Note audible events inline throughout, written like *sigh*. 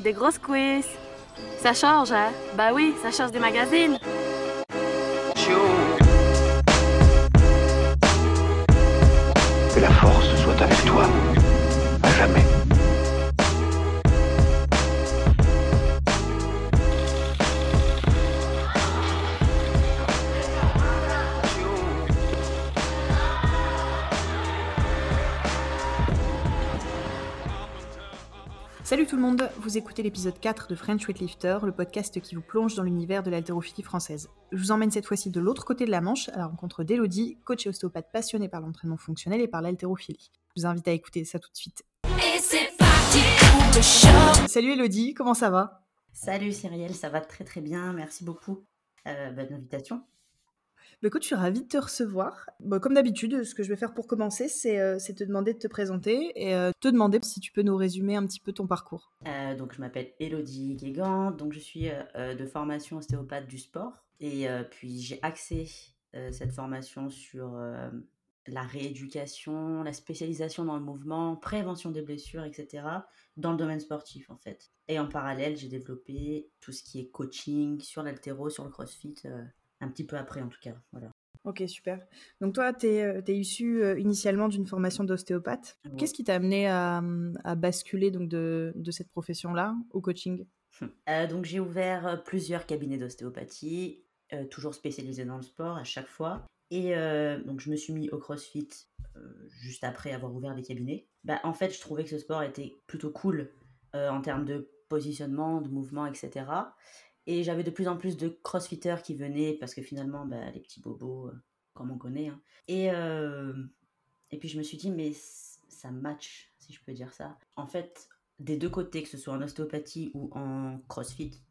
des grosses quiz. Ça change, hein? Bah oui, ça change des magazines. Vous écoutez l'épisode 4 de French Weightlifter, le podcast qui vous plonge dans l'univers de l'haltérophilie française. Je vous emmène cette fois-ci de l'autre côté de la Manche, à la rencontre d'Elodie, coach et ostéopathe passionnée par l'entraînement fonctionnel et par l'haltérophilie. Je vous invite à écouter ça tout de suite. Salut Elodie, comment ça va? Salut Cyrielle, ça va très très bien, merci beaucoup. Euh, bonne invitation. Bah, écoute, je suis ravie de te recevoir. Bah, comme d'habitude, ce que je vais faire pour commencer, c'est euh, te demander de te présenter et euh, te demander si tu peux nous résumer un petit peu ton parcours. Euh, donc je m'appelle Elodie Guégan, donc je suis de formation ostéopathe du sport et puis j'ai axé cette formation sur la rééducation, la spécialisation dans le mouvement, prévention des blessures, etc. dans le domaine sportif en fait. Et en parallèle, j'ai développé tout ce qui est coaching sur l'altéro, sur le crossfit un petit peu après en tout cas. Voilà. Ok, super. Donc toi, tu es, es, issu euh, initialement d'une formation d'ostéopathe. Qu'est-ce qui t'a amené à, à, basculer donc de, de cette profession-là au coaching? Euh, Donc j'ai ouvert euh, plusieurs cabinets d'ostéopathie, toujours spécialisés dans le sport à chaque fois. Et donc je me suis mis au CrossFit juste après avoir ouvert les cabinets. Bah, en fait, je trouvais que ce sport était plutôt cool en termes de positionnement, de mouvement, etc. Et j'avais de plus en plus de crossfitters qui venaient parce que finalement, bah, les petits bobos, euh, comme on connaît. Hein. Et, euh, et puis je me suis dit, mais ça match, si je peux dire ça. En fait, des deux côtés, que ce soit en ostéopathie ou en crossfit,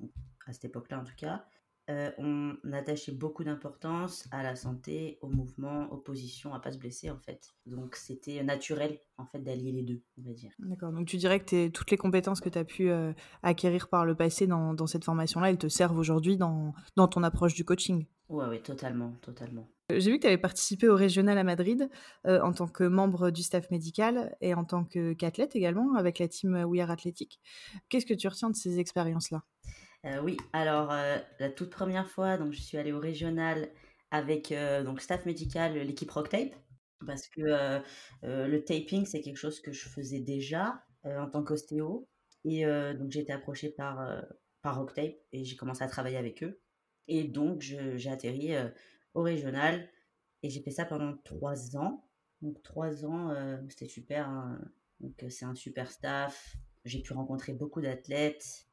à cette époque-là en tout cas, euh, on attachait beaucoup d'importance à la santé, au mouvement, aux positions, à pas se blesser en fait. Donc c'était naturel en fait d'allier les deux, on va dire. D'accord, donc tu dirais que toutes les compétences que tu as pu euh, acquérir par le passé dans, dans cette formation-là, elles te servent aujourd'hui dans, dans ton approche du coaching? Ouais, oui, totalement, totalement. Euh, j'ai vu que tu avais participé au régional à Madrid en tant que membre du staff médical et en tant qu'athlète également avec la team We Are Athletic. Qu'est-ce que tu retiens de ces expériences-là? Euh, oui, alors euh, la toute première fois, donc je suis allée au régional avec euh, donc staff médical, l'équipe Rocktape, parce que le taping c'est quelque chose que je faisais déjà en tant qu'ostéo, et donc j'ai été approchée par par Rocktape et j'ai commencé à travailler avec eux, et donc j'ai atterri au régional et j'ai fait ça pendant trois ans. Donc trois ans, c'était super. Hein. Donc c'est un super staff. J'ai pu rencontrer beaucoup d'athlètes.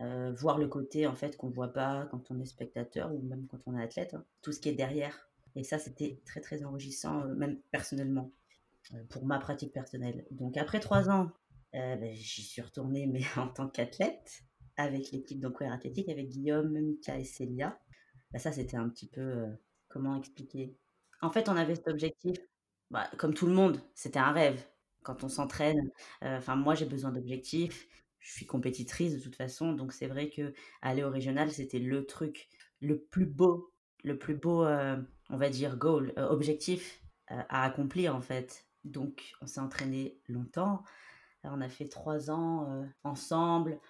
Euh, voir le côté en fait qu'on voit pas quand on est spectateur ou même quand on est athlète, hein. tout ce qui est derrière. Et ça, c'était très très enrichissant, euh, même personnellement, euh, pour ma pratique personnelle. Donc après trois ans, ben, j'y suis retournée, mais *laughs* en tant qu'athlète, avec l'équipe donc athlétique, avec Guillaume, Mika et Célia. Ben, ça, c'était un petit peu comment expliquer? En fait, on avait cet objectif, bah, comme tout le monde, c'était un rêve. Quand on s'entraîne, enfin moi j'ai besoin d'objectifs je suis compétitrice de toute façon, donc c'est vrai que aller au régional, c'était le truc le plus beau, le plus beau, euh, on va dire, goal, euh, objectif euh, à accomplir en fait. Donc on s'est entraîné longtemps. on a fait trois ans ensemble,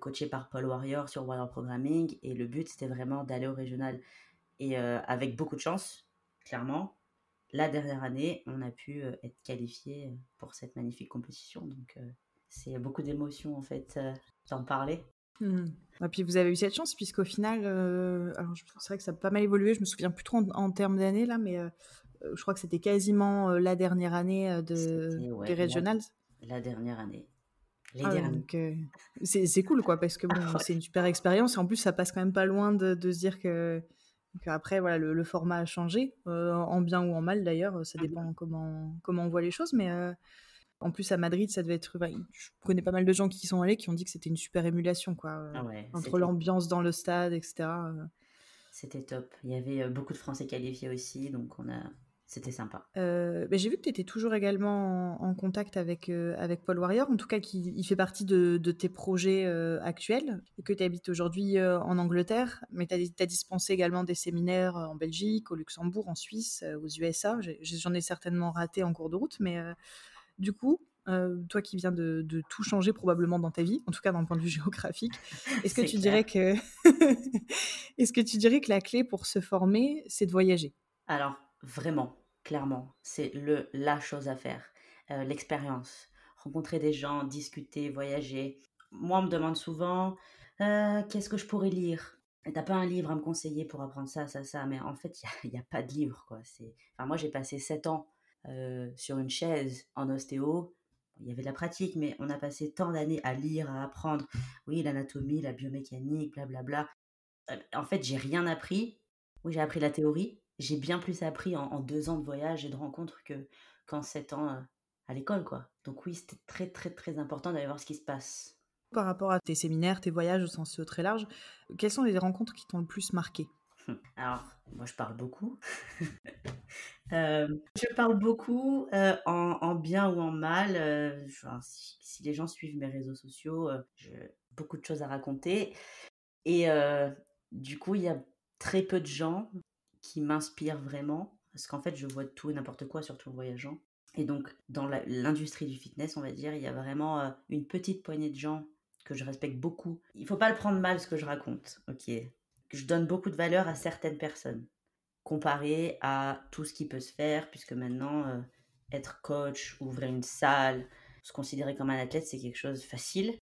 coaché par Paul Warrior sur Warrior Programming, et le but c'était vraiment d'aller au régional. Et avec beaucoup de chance, clairement, la dernière année, on a pu être qualifié pour cette magnifique compétition. Donc c'est beaucoup d'émotions en fait euh, d'en parler. Et mmh. ah, puis vous avez eu cette chance puisqu'au final, euh, c'est vrai que ça a pas mal évolué. Je me souviens plus trop en, termes d'années là, mais euh, je crois que c'était quasiment la dernière année de, des Regionals. La, dernière année. Les ah c'est cool quoi parce que bon, *laughs* c'est une super expérience et en plus ça passe quand même pas loin de, de se dire que après voilà le, format a changé en bien ou en mal d'ailleurs ça mmh dépend comment comment on voit les choses mais en plus, à Madrid, ça devait être. je connais pas mal de gens qui y sont allés qui ont dit que c'était une super émulation, quoi. Euh, ah entre l'ambiance dans le stade, etc. Euh. C'était top. Il y avait euh, beaucoup de Français qualifiés aussi, donc on a. C'était sympa. J'ai vu que tu étais toujours également en, contact avec, avec Paul Warrior, en tout cas qui il fait partie de, tes projets actuels, et que tu habites aujourd'hui en Angleterre, mais tu as, as, dispensé également des séminaires en Belgique, au Luxembourg, en Suisse, aux USA. J'en ai, ai, certainement raté en cours de route, mais du coup, euh, toi qui viens de, de, tout changer probablement dans ta vie, en tout cas d'un point de vue *laughs* géographique, est-ce que tu dirais que *laughs* est-ce que tu dirais que la clé pour se former, c'est de voyager? Alors vraiment, clairement, c'est le la chose à faire, euh, l'expérience, rencontrer des gens, discuter, voyager. Moi, on me demande souvent euh, qu'est-ce que je pourrais lire? T'as pas un livre à me conseiller pour apprendre ça, ça, ça, mais en fait, il n'y a, a, pas de livre, quoi. Enfin, moi, j'ai passé sept ans euh, sur une chaise en ostéo. Il y avait de la pratique, mais on a passé tant d'années à lire, à apprendre, oui, l'anatomie, la biomécanique, blablabla. Euh, en fait, j'ai rien appris. Oui, j'ai appris la théorie. J'ai bien plus appris en, deux ans de voyage et de rencontres que qu'en sept ans euh, à l'école, quoi. Donc oui, c'était très, très, très important d'aller voir ce qui se passe par rapport à tes séminaires, tes voyages au sens très large, quelles sont les rencontres qui t'ont le plus marqué? *laughs* Alors, moi je parle beaucoup. *laughs* euh, je parle beaucoup euh, en, en, bien ou en mal. Euh, si, les gens suivent mes réseaux sociaux, j'ai beaucoup de choses à raconter. Et du coup, il y a très peu de gens qui m'inspirent vraiment. Parce qu'en fait, je vois tout et n'importe quoi, surtout en voyageant. Et donc, dans l'industrie du fitness, on va dire, il y a vraiment une petite poignée de gens que je respecte beaucoup. Il faut pas le prendre mal ce que je raconte, ok? Je donne beaucoup de valeur à certaines personnes, comparé à tout ce qui peut se faire, puisque maintenant, euh, être coach, ouvrir une salle, se considérer comme un athlète, c'est quelque chose de facile.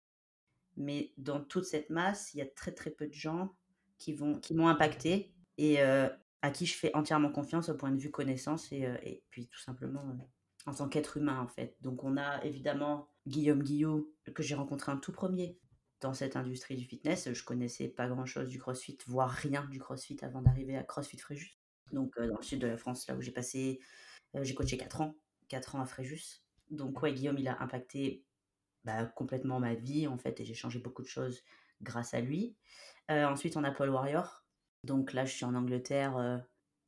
Mais dans toute cette masse, il y a très très peu de gens qui vont qui m'ont impacté et euh, à qui je fais entièrement confiance au point de vue connaissance et, euh, puis tout simplement en tant qu'être humain en fait. Donc on a évidemment Guillaume Guillot que j'ai rencontré un tout premier dans cette industrie du fitness. Je connaissais pas grand chose du CrossFit, voire rien du CrossFit avant d'arriver à CrossFit Fréjus. Donc euh, dans le sud de la France, là où j'ai passé, euh, j'ai coaché 4 ans, 4 ans à Fréjus. Donc ouais, Guillaume, il a impacté bah, complètement ma vie en fait et j'ai changé beaucoup de choses grâce à lui. Euh, ensuite, on a Paul Warrior. Donc là, je suis en Angleterre.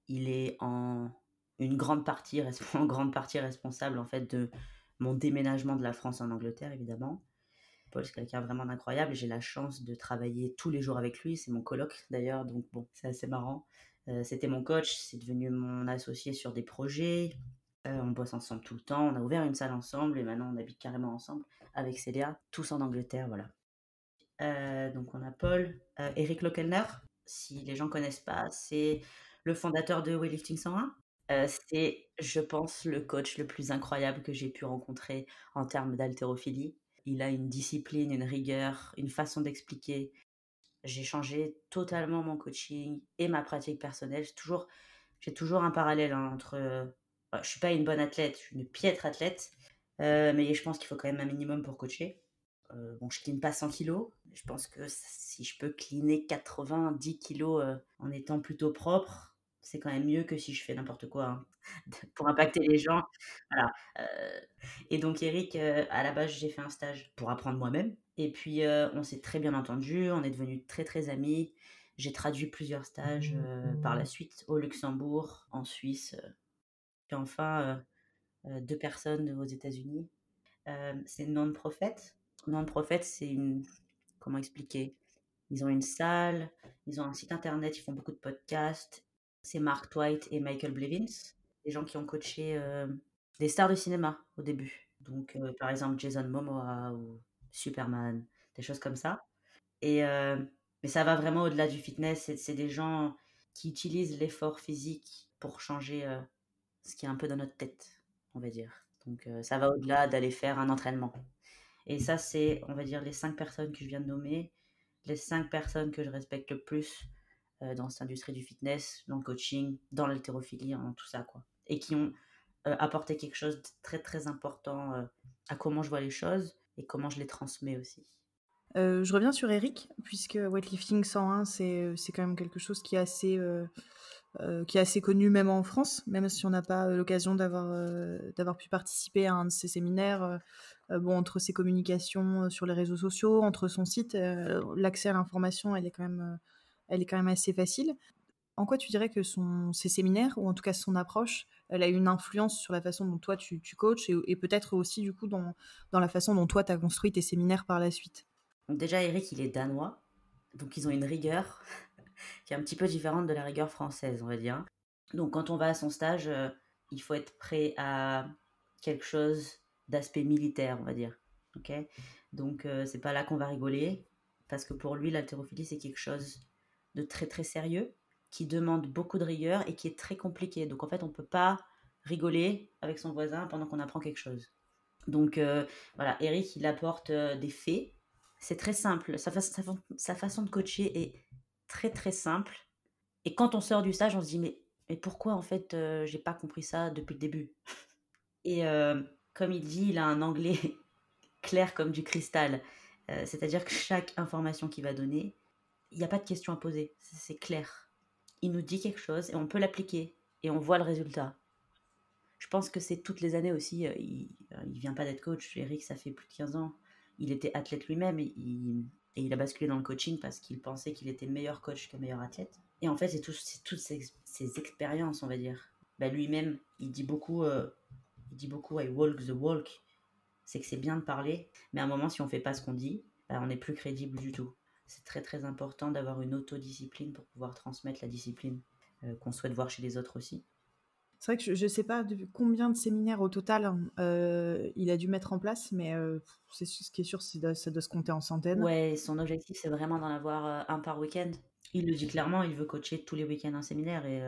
Il est en une grande partie, *laughs* en grande partie responsable en fait de mon déménagement de la France en Angleterre, évidemment. Paul, c'est quelqu'un vraiment d'incroyable. J'ai la chance de travailler tous les jours avec lui. C'est mon coloc d'ailleurs, donc bon, c'est assez marrant. Euh, C'était mon coach, c'est devenu mon associé sur des projets. Euh, on bosse ensemble tout le temps. On a ouvert une salle ensemble et maintenant on habite carrément ensemble avec Célia, tous en Angleterre, voilà. Euh, donc on a Paul, Eric Lokelner, si les gens connaissent pas, c'est le fondateur de Weightlifting 101. Euh, c'est, je pense, le coach le plus incroyable que j'ai pu rencontrer en termes d'haltérophilie. Il a une discipline, une rigueur, une façon d'expliquer. J'ai changé totalement mon coaching et ma pratique personnelle. J'ai toujours, j'ai toujours un parallèle hein, entre. Euh, je suis pas une bonne athlète, je suis une piètre athlète, euh, mais je pense qu'il faut quand même un minimum pour coacher. Euh, bon, je clean pas 100 kilos. Je pense que si je peux cleaner 90 kilos euh, en étant plutôt propre, c'est quand même mieux que si je fais n'importe quoi hein, *laughs* pour impacter les gens. Voilà. Et donc Eric, à la base, j'ai fait un stage pour apprendre moi-même. Et puis euh, on s'est très bien entendu, on est devenus très très amis. J'ai traduit plusieurs stages euh, par la suite au Luxembourg, en Suisse, euh, puis enfin euh, deux personnes aux États-Unis. C'est non-profit. Non-profit, c'est une comment expliquer? Ils ont une salle, ils ont un site internet, ils font beaucoup de podcasts. C'est Mark Twight et Michael Blevins, des gens qui ont coaché des stars de cinéma au début. Donc, par exemple, Jason Momoa ou Superman, des choses comme ça. Et, euh, mais ça va vraiment au-delà du fitness. C'est des gens qui utilisent l'effort physique pour changer euh, ce qui est un peu dans notre tête, on va dire. Donc, euh, ça va au-delà d'aller faire un entraînement. Et ça, c'est, on va dire, les cinq personnes que je viens de nommer, les cinq personnes que je respecte le plus dans cette industrie du fitness, dans le coaching, dans l'haltérophilie, dans tout ça, quoi. Et qui ont apporté quelque chose de très, très important à comment je vois les choses et comment je les transmets aussi. Euh, je reviens sur Eric, puisque Weightlifting 101, c'est quand même quelque chose qui est assez, euh, euh, qui est assez connu même en France, même si on n'a pas l'occasion d'avoir pu participer à un de ces séminaires. bon, entre ses communications sur les réseaux sociaux, entre son site, l'accès à l'information, elle est quand même, elle est quand même assez facile. En quoi tu dirais que son, ses séminaires, ou en tout cas son approche, elle a une influence sur la façon dont toi tu, coaches et, peut-être aussi du coup dans, dans la façon dont toi tu as construit tes séminaires par la suite déjà, Eric, il est danois. Donc ils ont une rigueur *laughs* qui est un petit peu différente de la rigueur française, on va dire. Donc quand on va à son stage, euh, il faut être prêt à quelque chose d'aspect militaire, on va dire. Ok? Donc, euh, c'est pas là qu'on va rigoler, parce que pour lui, l'haltérophilie, c'est quelque chose de très très sérieux, qui demande beaucoup de rigueur et qui est très compliqué. Donc, en fait, on peut pas rigoler avec son voisin pendant qu'on apprend quelque chose. Donc, euh, voilà, Eric, il apporte euh, des faits. C'est très simple. Sa, façon de coacher est très très simple. Et quand on sort du stage, on se dit, mais, pourquoi en fait, j'ai pas compris ça depuis le début? *laughs* Et comme il dit, il a un anglais *laughs* clair comme du cristal. Euh, c'est-à-dire que chaque information qu'il va donner, il n'y a pas de question à poser. C'est clair. Il nous dit quelque chose et on peut l'appliquer et on voit le résultat. Je pense que c'est toutes les années aussi. Euh, il ne vient pas d'être coach. Eric, ça fait plus de 15 ans. Il était athlète lui-même et il, a basculé dans le coaching parce qu'il pensait qu'il était meilleur coach que meilleur athlète. Et en fait, c'est toutes ces, ces, expériences, on va dire. Bah, lui-même, il dit beaucoup, euh, il dit beaucoup, I walk the walk c'est que c'est bien de parler, mais à un moment, si on fait pas ce qu'on dit, bah, on n'est plus crédible du tout. C'est très très important d'avoir une autodiscipline pour pouvoir transmettre la discipline euh, qu'on souhaite voir chez les autres aussi. C'est vrai que je ne sais pas de combien de séminaires au total hein, euh, il a dû mettre en place, mais euh, c'est ce qui est sûr, c'est de, de, se compter en centaines. Ouais, son objectif, c'est vraiment d'en avoir un par week-end. Il le dit clairement, il veut coacher tous les week-ends un séminaire et,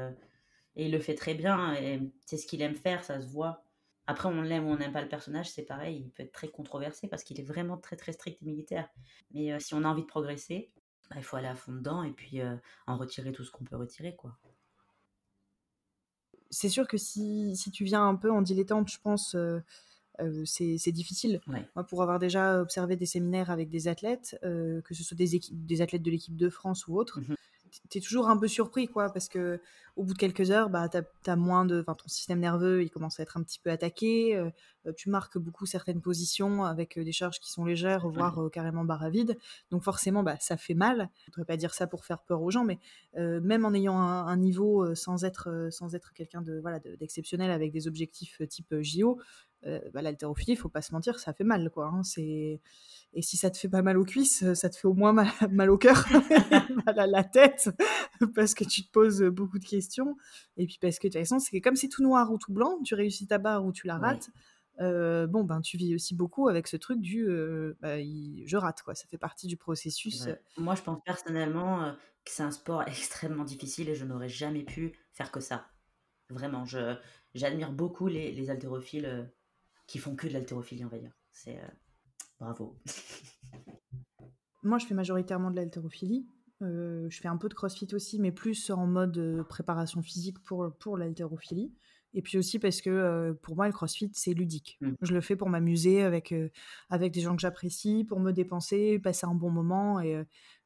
et il le fait très bien. Et c'est ce qu'il aime faire, ça se voit. Après, on l'aime ou on n'aime pas le personnage, c'est pareil, il peut être très controversé parce qu'il est vraiment très très strict et militaire. Mais euh, si on a envie de progresser, bah, il faut aller à fond dedans et puis euh, en retirer tout ce qu'on peut retirer. quoi. C'est sûr que si, si, tu viens un peu en dilettante, je pense, euh, c'est difficile. Moi, pour avoir déjà observé des séminaires avec des athlètes, que ce soit des, des athlètes de l'équipe de France ou autres, tu es toujours un peu surpris, quoi, parce que au bout de quelques heures, bah, as, moins de, ton système nerveux, il commence à être un petit peu attaqué. Euh, euh, tu marques beaucoup certaines positions avec euh, des charges qui sont légères, voire carrément barre vide. Donc forcément, bah, ça fait mal. Je voudrais pas dire ça pour faire peur aux gens, mais même en ayant un, niveau sans être, sans être quelqu'un de voilà d'exceptionnel avec des objectifs type JO, bah, l'haltérophilie, faut pas se mentir, ça fait mal, quoi. Hein. c'est et si ça te fait pas mal aux cuisses, euh, ça te fait au moins mal, *laughs* au cœur, *laughs* mal à la tête, *laughs* parce que tu te poses beaucoup de questions. Et puis parce que de toute façon, c'est comme c'est tout noir ou tout blanc, tu réussis ta barre ou tu la rates. Euh, bon, ben, tu vis aussi beaucoup avec ce truc du euh, bah, je rate, quoi. Ça fait partie du processus. Moi, je pense personnellement que c'est un sport extrêmement difficile et je n'aurais jamais pu faire que ça. Vraiment, je, j'admire beaucoup les, les haltérophiles qui font que de l'haltérophilie, on va dire. C'est Bravo. Moi, je fais majoritairement de l'haltérophilie. Euh, je fais un peu de crossfit aussi, mais plus en mode euh, préparation physique pour, pour l'haltérophilie. Et puis aussi parce que euh, pour moi, le crossfit, c'est ludique. Mmh. Je le fais pour m'amuser avec, avec des gens que j'apprécie, pour me dépenser, passer un bon moment. Et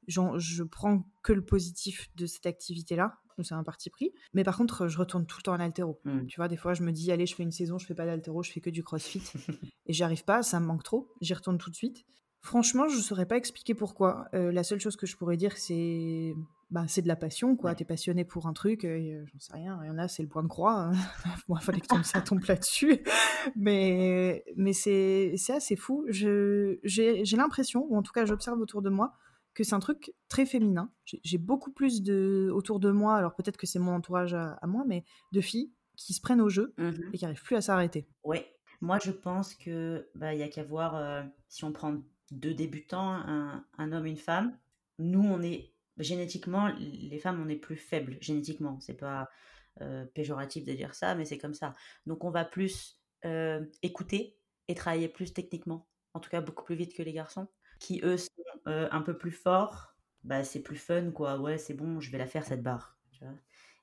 je prends que le positif de cette activité-là c'est un parti pris. Mais par contre, je retourne tout le temps à l'altéro. Hmm. Tu vois, des fois, je me dis, allez, je fais une saison, je fais pas d'altéro, je fais que du crossfit. *laughs* et j'y arrive pas, ça me manque trop. J'y retourne tout de suite. Franchement, je saurais pas expliquer pourquoi. Euh, la seule chose que je pourrais dire, c'est bah, c'est de la passion, quoi. T'es passionné pour un truc, euh, j'en sais rien. Il y en a, c'est le point de croix. Hein. *laughs* Moi, il fallait que ça tombe là-dessus. Mais, mais c'est assez fou. J'ai l'impression, ou en tout cas, j'observe autour de moi, que c'est un truc très féminin. J'ai beaucoup plus de autour de moi, alors peut-être que c'est mon entourage à, moi, mais de filles qui se prennent au jeu mmh et qui n'arrivent plus à s'arrêter. Oui, moi je pense que bah il y a qu'à voir euh, si on prend deux débutants, un, un, homme, une femme. Nous on est génétiquement les femmes on est plus faibles génétiquement. C'est pas euh, péjoratif de dire ça, mais c'est comme ça. Donc on va plus euh, écouter et travailler plus techniquement. En tout cas beaucoup plus vite que les garçons qui eux sont un peu plus forts, bah c'est plus fun quoi. Ouais, c'est bon, je vais la faire cette barre.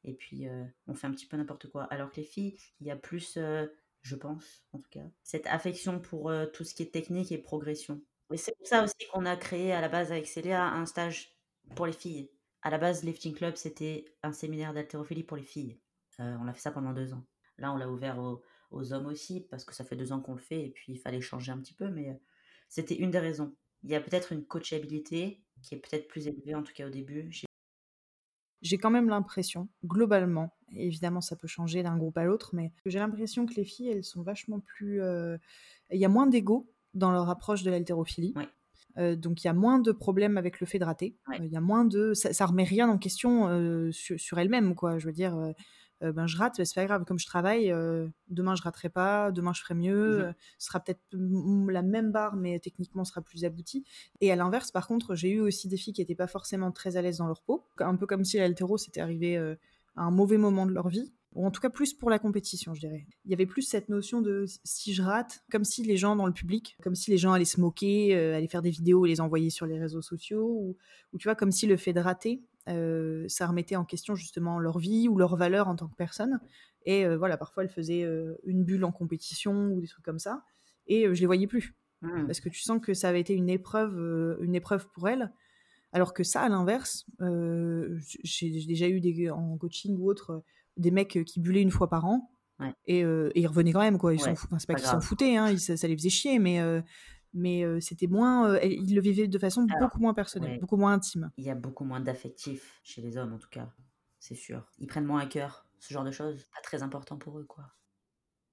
et puis on fait un petit peu n'importe quoi. Alors que les filles, il y a plus, je pense en tout cas, cette affection pour tout ce qui est technique et progression. Et c'est pour ça aussi qu'on a créé à la base avec Célia un stage pour les filles. À la base, Lifting Club, c'était un séminaire d'haltérophilie pour les filles. on a fait ça pendant deux ans. Là, on l'a ouvert aux, aux, hommes aussi, parce que ça fait deux ans qu'on le fait, et puis il fallait changer un petit peu, mais c'était une des raisons. Il y a peut-être une coachabilité qui est peut-être plus élevée, en tout cas au début. J'ai quand même l'impression, globalement, évidemment ça peut changer d'un groupe à l'autre, mais j'ai l'impression que les filles, elles sont vachement plus... Euh, il y a moins d'ego dans leur approche de l'haltérophilie. Euh, donc il y a moins de problèmes avec le fait de rater. Euh, il y a moins de... Ça, ça remet rien en question sur, sur elles-mêmes, quoi. Je veux dire euh, ben je rate, c'est pas grave. Comme je travaille, euh, demain je raterai pas, demain je ferai mieux. Euh, ce sera peut-être la même barre, mais techniquement ce sera plus abouti. Et à l'inverse, par contre, j'ai eu aussi des filles qui étaient pas forcément très à l'aise dans leur peau, un peu comme si l'altéro s'était arrivé à un mauvais moment de leur vie. Ou en tout cas plus pour la compétition, je dirais. Il y avait plus cette notion de si je rate, comme si les gens dans le public, comme si les gens allaient se moquer, allaient faire des vidéos et les envoyer sur les réseaux sociaux, ou, ou tu vois, comme si le fait de rater, euh, ça remettait en question justement leur vie ou leur valeur en tant que personne. Et euh, voilà, parfois elles faisaient euh, une bulle en compétition ou des trucs comme ça, et je les voyais plus Hmm. parce que tu sens que ça avait été une épreuve, une épreuve pour elles. Alors que ça, à l'inverse, j'ai déjà eu des, en coaching ou autre des mecs qui bullaient une fois par an Ouais. et, et ils revenaient quand même quoi. Ils Ouais, s'en fou- enfin, c'est pas pas qu'ils s'en foutaient, hein, ils- ça, ça les faisait chier, mais mais euh, c'était moins, euh, ils le vivaient de façon Alors, beaucoup moins personnelle, ouais. beaucoup moins intime. Il y a beaucoup moins d'affectifs chez les hommes, en tout cas. C'est sûr. Ils prennent moins à cœur ce genre de choses. Pas très important pour eux, quoi.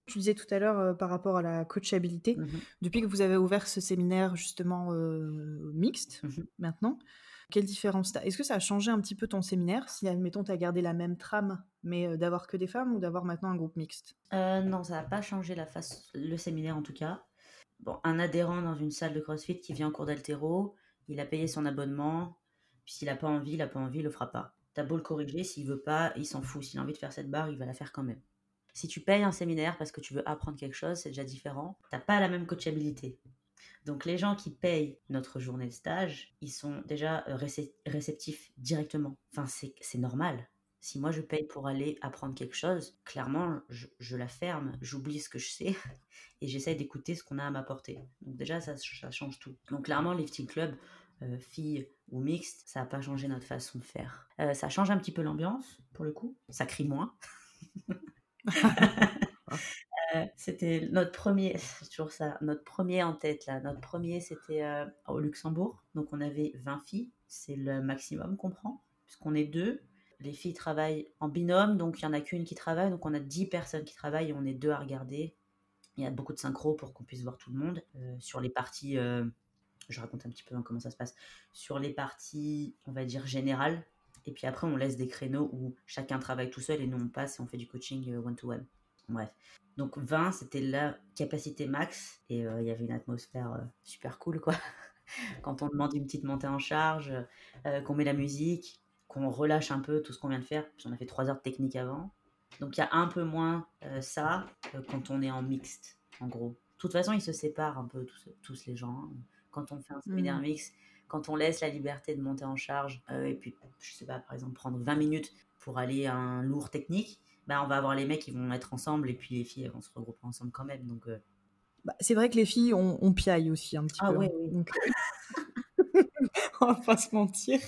Tu disais tout à l'heure euh, par rapport à la coachabilité, Mhm. depuis que vous avez ouvert ce séminaire justement mixte Mhm. maintenant, quelle différence t'as? Est-ce que ça a changé un petit peu ton séminaire Si, admettons, tu as gardé la même trame, mais d'avoir que des femmes ou d'avoir maintenant un groupe mixte? Euh, non, ça n'a pas changé la face, le séminaire en tout cas. Bon, un adhérent dans une salle de CrossFit qui vient en cours d'altéro, il a payé son abonnement, puis s'il n'a pas envie, il n'a pas envie, il le fera pas. T'as beau le corriger, s'il veut pas, il s'en fout. S'il a envie de faire cette barre, il va la faire quand même. Si tu payes un séminaire parce que tu veux apprendre quelque chose, c'est déjà différent. T'as pas la même coachabilité. Donc les gens qui payent notre journée de stage, ils sont déjà euh, récep- réceptifs directement. Enfin, c'est normal. Si moi je paye pour aller apprendre quelque chose, clairement, je, la ferme, j'oublie ce que je sais *laughs* et j'essaie d'écouter ce qu'on a à m'apporter. Donc déjà, ça, change tout. Donc clairement, Lifting Club, euh, filles ou mixte, ça n'a pas changé notre façon de faire. Euh, ça change un petit peu l'ambiance, pour le coup. Ça crie moins. *laughs* Euh, c'était notre premier, *laughs* toujours ça, notre premier en tête là. Notre premier, c'était au Luxembourg. Donc on avait 20 filles, c'est le maximum qu'on prend, puisqu'on est deux. Les filles travaillent en binôme, donc il y en a qu'une qui travaille, donc on a 10 personnes qui travaillent et on est deux à regarder. Il y a beaucoup de synchro pour qu'on puisse voir tout le monde. Euh, sur les parties, euh, je raconte un petit peu hein, comment ça se passe, sur les parties, on va dire générales. Et puis après, on laisse des créneaux où chacun travaille tout seul et nous on passe et on fait du coaching euh, one-to-one. Bref. Donc 20, c'était la capacité max et il y avait une atmosphère super cool quoi. *laughs* Quand on demande une petite montée en charge, qu'on met la musique, qu'on relâche un peu tout ce qu'on vient de faire, puis on a fait 3 heures de technique avant. Donc il y a un peu moins euh, ça euh, quand on est en mixte, en gros. De toute façon, ils se séparent un peu tous, tous les gens. hein. Quand on fait un séminaire Mhm. mixte, quand on laisse la liberté de monter en charge, euh, et puis, je sais pas, par exemple, prendre 20 minutes pour aller à un lourd technique, bah, on va avoir les mecs qui vont être ensemble, et puis les filles elles vont se regrouper ensemble quand même. Donc, Bah, C'est vrai que les filles, on, on piaille aussi un petit Ah peu. ouais, hein. oui. Donc, *laughs* on va pas se mentir.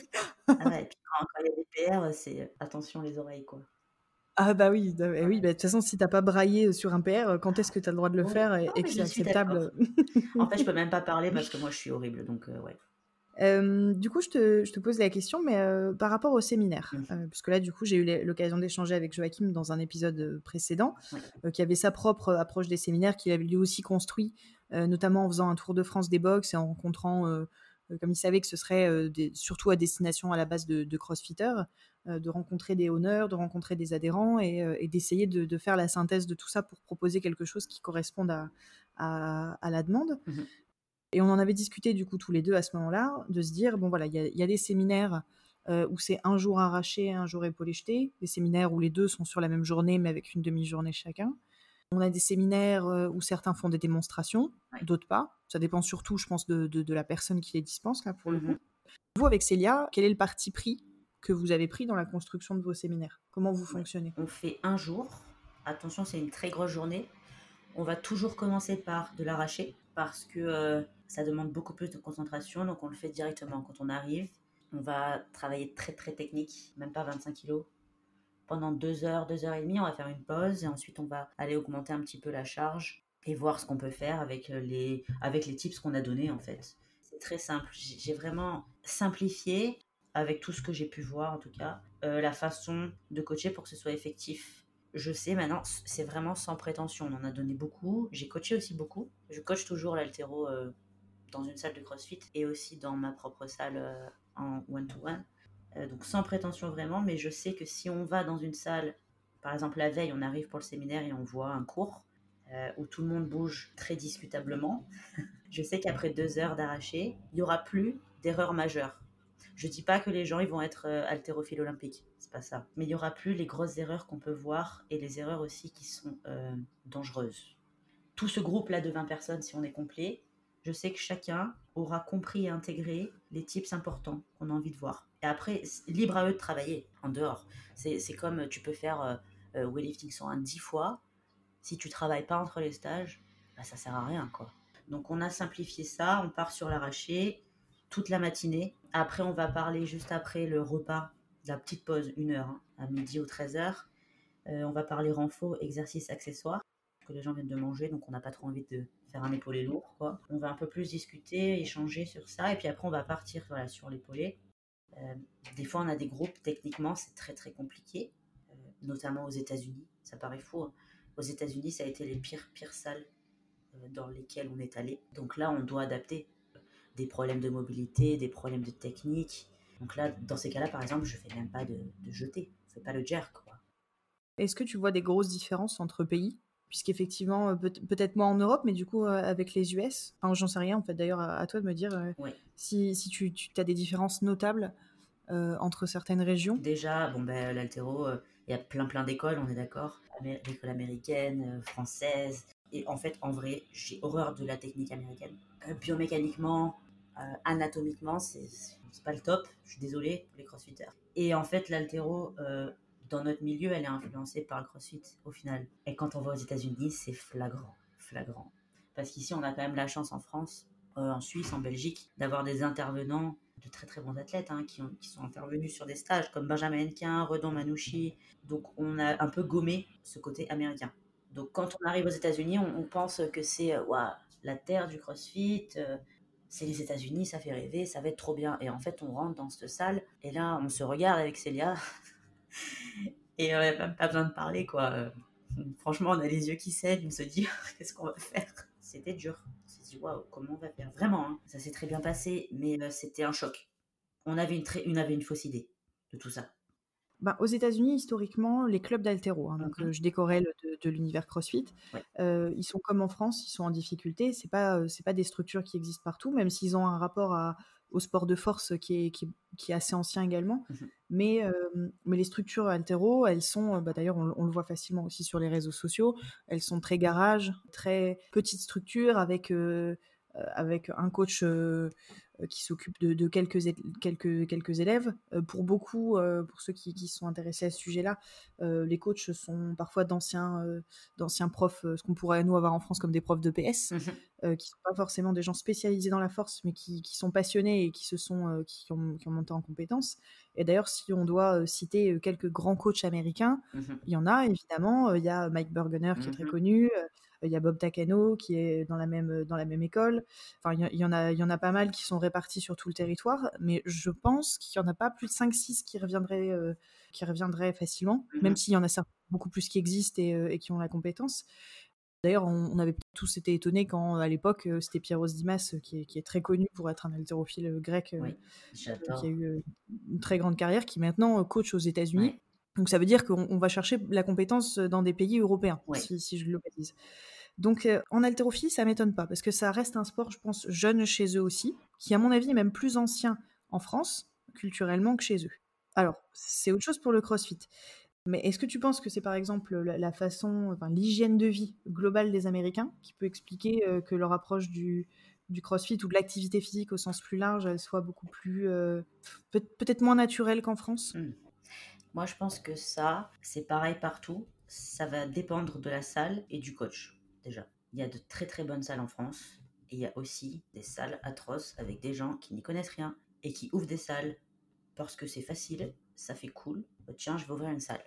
Ah ouais, et puis quand il y a des PR, c'est euh, attention les oreilles, quoi. Ah bah oui, bah, eh oui bah, de toute façon, si t'as pas braillé sur un PR, quand est-ce que tu as le droit de le faire et, Non, et mais que c'est acceptable? En fait, je peux même pas parler parce que *laughs* moi, je suis horrible, donc euh, ouais. Euh, du coup, je te, je te pose la question, mais euh, par rapport au séminaire, Mhm. euh, parce que là, du coup, j'ai eu l'occasion d'échanger avec Joachim dans un épisode euh, précédent, euh, qui avait sa propre approche des séminaires, qu'il avait lui aussi construit, euh, notamment en faisant un tour de France des box et en rencontrant, euh, euh, comme il savait que ce serait euh, des- surtout à destination à la base de, de crossfitters, euh, de rencontrer des honneurs, de rencontrer des adhérents et, euh, et d'essayer de, de faire la synthèse de tout ça pour proposer quelque chose qui corresponde à, à- à la demande. Mhm. Et on en avait discuté du coup tous les deux à ce moment-là, de se dire, bon voilà, il y, a- il y a des séminaires euh, où c'est un jour arraché, un jour épaulé jeté, des séminaires où les deux sont sur la même journée mais avec une demi-journée chacun. On a des séminaires euh, où certains font des démonstrations, Ouais. d'autres pas. Ça dépend surtout, je pense, de, de- de la personne qui les dispense, là, pour le Mhm. coup. Vous, avec Célia, quel est le parti pris que vous avez pris dans la construction de vos séminaires? Comment vous fonctionnez? On fait un jour. Attention, c'est une très grosse journée. On va toujours commencer par de l'arraché parce que euh, ça demande beaucoup plus de concentration. Donc, on le fait directement quand on arrive. On va travailler très très technique, même pas 25 kilos. Pendant deux heures, deux heures et demie, on va faire une pause et ensuite on va aller augmenter un petit peu la charge et voir ce qu'on peut faire avec euh, les, avec les tips qu'on a donnés en fait. C'est très simple. J'ai vraiment simplifié avec tout ce que j'ai pu voir en tout cas, euh, la façon de coacher pour que ce soit effectif. Je sais maintenant, c'est vraiment sans prétention. On en a donné beaucoup. J'ai coaché aussi beaucoup. Je coach toujours l'altéro euh, dans une salle de CrossFit et aussi dans ma propre salle en one-to-one. Euh, donc sans prétention vraiment, mais je sais que si on va dans une salle Par exemple, la veille, on arrive pour le séminaire et on voit un cours euh, où tout le monde bouge très discutablement. *laughs* je sais qu'après deux heures d'arraché, il n'y aura plus d'erreurs majeures. Je dis pas que les gens ils vont être euh, haltérophiles olympiques, c'est pas ça. Mais il y aura plus les grosses erreurs qu'on peut voir et les erreurs aussi qui sont euh, dangereuses. Tout ce groupe là de 20 personnes, si on est complet, je sais que chacun aura compris et intégré les tips importants qu'on a envie de voir. Et après, libre à eux de travailler en dehors. C'est comme tu peux faire euh, euh weightlifting 101 10 fois. Si tu travailles pas entre les stages, bah, ça sert à rien quoi. Donc on a simplifié ça, on part sur l'arraché toute la matinée. Après, on va parler juste après le repas, la petite pause, une heure, hein, à midi ou 13h. Euh, on va parler renfort, exercice accessoire, que les gens viennent de manger, donc on n'a pas trop envie de faire un épaulé lourd. Quoi. On va un peu plus discuter, échanger sur ça, et puis après, on va partir voilà, sur l'épaulé. Euh, des fois, on a des groupes, techniquement, c'est très très compliqué, euh, notamment aux États-Unis. Ça paraît fou. Hein. Aux États-Unis, ça a été les pires, pires salles dans lesquelles on est allé. Donc là, on doit adapter des problèmes de mobilité, des problèmes de technique. Donc là, dans ces cas-là, par exemple, je fais même pas de, de jeter, je fais pas le jerk. Est-ce que tu vois des grosses différences entre pays? Puisqu'effectivement, euh, peut-être moins en Europe, mais du coup, euh, avec les US, enfin, j'en sais rien en fait. D'ailleurs, à, toi de me dire euh, si, si, tu, tu as des différences notables entre certaines régions. Déjà, bon, ben, l'altéro, il y a plein plein d'écoles, on est d'accord. L'école américaine, française. Et en fait, en vrai, j'ai horreur de la technique américaine. biomécaniquement, anatomiquement, c'est pas le top. Je suis désolée pour les crossfitters. Et en fait, l'altéro, dans notre milieu, elle est influencée par le crossfit au final. Et quand on va aux États-Unis, c'est flagrant, flagrant. Parce qu'ici, on a quand même la chance en France, euh, en Suisse, en Belgique, d'avoir des intervenants de très très bons athlètes hein, qui, ont, qui, sont intervenus sur des stages comme Benjamin Henquin, Redon Manouchi. Donc on a un peu gommé ce côté américain. Donc quand on arrive aux États-Unis, on, pense que c'est la terre du CrossFit, c'est les États-Unis, ça fait rêver, ça va être trop bien. Et en fait, on rentre dans cette salle et là, on se regarde avec Célia *laughs* *laughs* et on n'a même pas besoin de parler, quoi. Franchement, on a les yeux qui saignent, on se dit, *laughs* qu'est-ce qu'on va faire? C'était dur. On s'est dit, waouh, comment on va faire? Vraiment, hein. ça s'est très bien passé, mais euh, c'était un choc. On avait une, une, avait une fausse idée de tout ça. Bah, aux États-Unis, historiquement, les clubs d'altéro, hein, donc mmh je décorrèle de, de l'univers CrossFit, ils sont comme en France, ils sont en difficulté. C'est pas c'est pas des structures qui existent partout, même s'ils ont un rapport à, au sport de force qui est, qui qui est assez ancien également. Mmh mais, mais les structures altéro, elles sont, bah, d'ailleurs, on, on, le voit facilement aussi sur les réseaux sociaux, elles sont très garage, très petites structures avec avec un coach euh, qui s'occupe de, quelques, quelques, quelques élèves. Euh, pour beaucoup, euh, pour ceux qui, sont intéressés à ce sujet-là, les coachs sont parfois d'anciens d'anciens profs, ce qu'on pourrait nous avoir en France comme des profs de PS, mmh qui ne sont pas forcément des gens spécialisés dans la force, mais qui, sont passionnés et qui, se sont, qui, ont, qui ont monté en compétences. Et d'ailleurs, si on doit citer quelques grands coachs américains, mmh il y en a évidemment. Il y a Mike Bergener qui est très mmh connu il y a Bob Takano qui est dans la même, dans la même école. Enfin, il y, en a, il y en a pas mal qui sont répartis sur tout le territoire, mais je pense qu'il n'y en a pas plus de 5-6 qui reviendraient, euh, qui reviendraient facilement, mmh même s'il y en a beaucoup plus qui existent et, euh, qui ont la compétence. D'ailleurs, on, avait tous été étonnés quand, à l'époque, euh, c'était Pierros Dimas, qui est, qui est, très connu pour être un haltérophile grec, qui a eu une très grande carrière, qui maintenant coach aux États-Unis. Donc ça veut dire qu'on va chercher la compétence dans des pays européens, si, si, je globalise. Donc euh, en haltérophilie, ça m'étonne pas, parce que ça reste un sport, je pense, jeune chez eux aussi, qui à mon avis est même plus ancien en France, culturellement, que chez eux. Alors, c'est autre chose pour le CrossFit. Mais est-ce que tu penses que c'est par exemple la, façon, enfin, l'hygiène de vie globale des Américains qui peut expliquer euh, que leur approche du, du CrossFit ou de l'activité physique au sens plus large, elle soit beaucoup plus, euh, peut-être moins naturelle qu'en France? Mmh. Moi, je pense que ça, c'est pareil partout. Ça va dépendre de la salle et du coach, déjà. Il y a de très très bonnes salles en France. Et il y a aussi des salles atroces avec des gens qui n'y connaissent rien et qui ouvrent des salles parce que c'est facile, ça fait cool. Oh, tiens, je vais ouvrir une salle.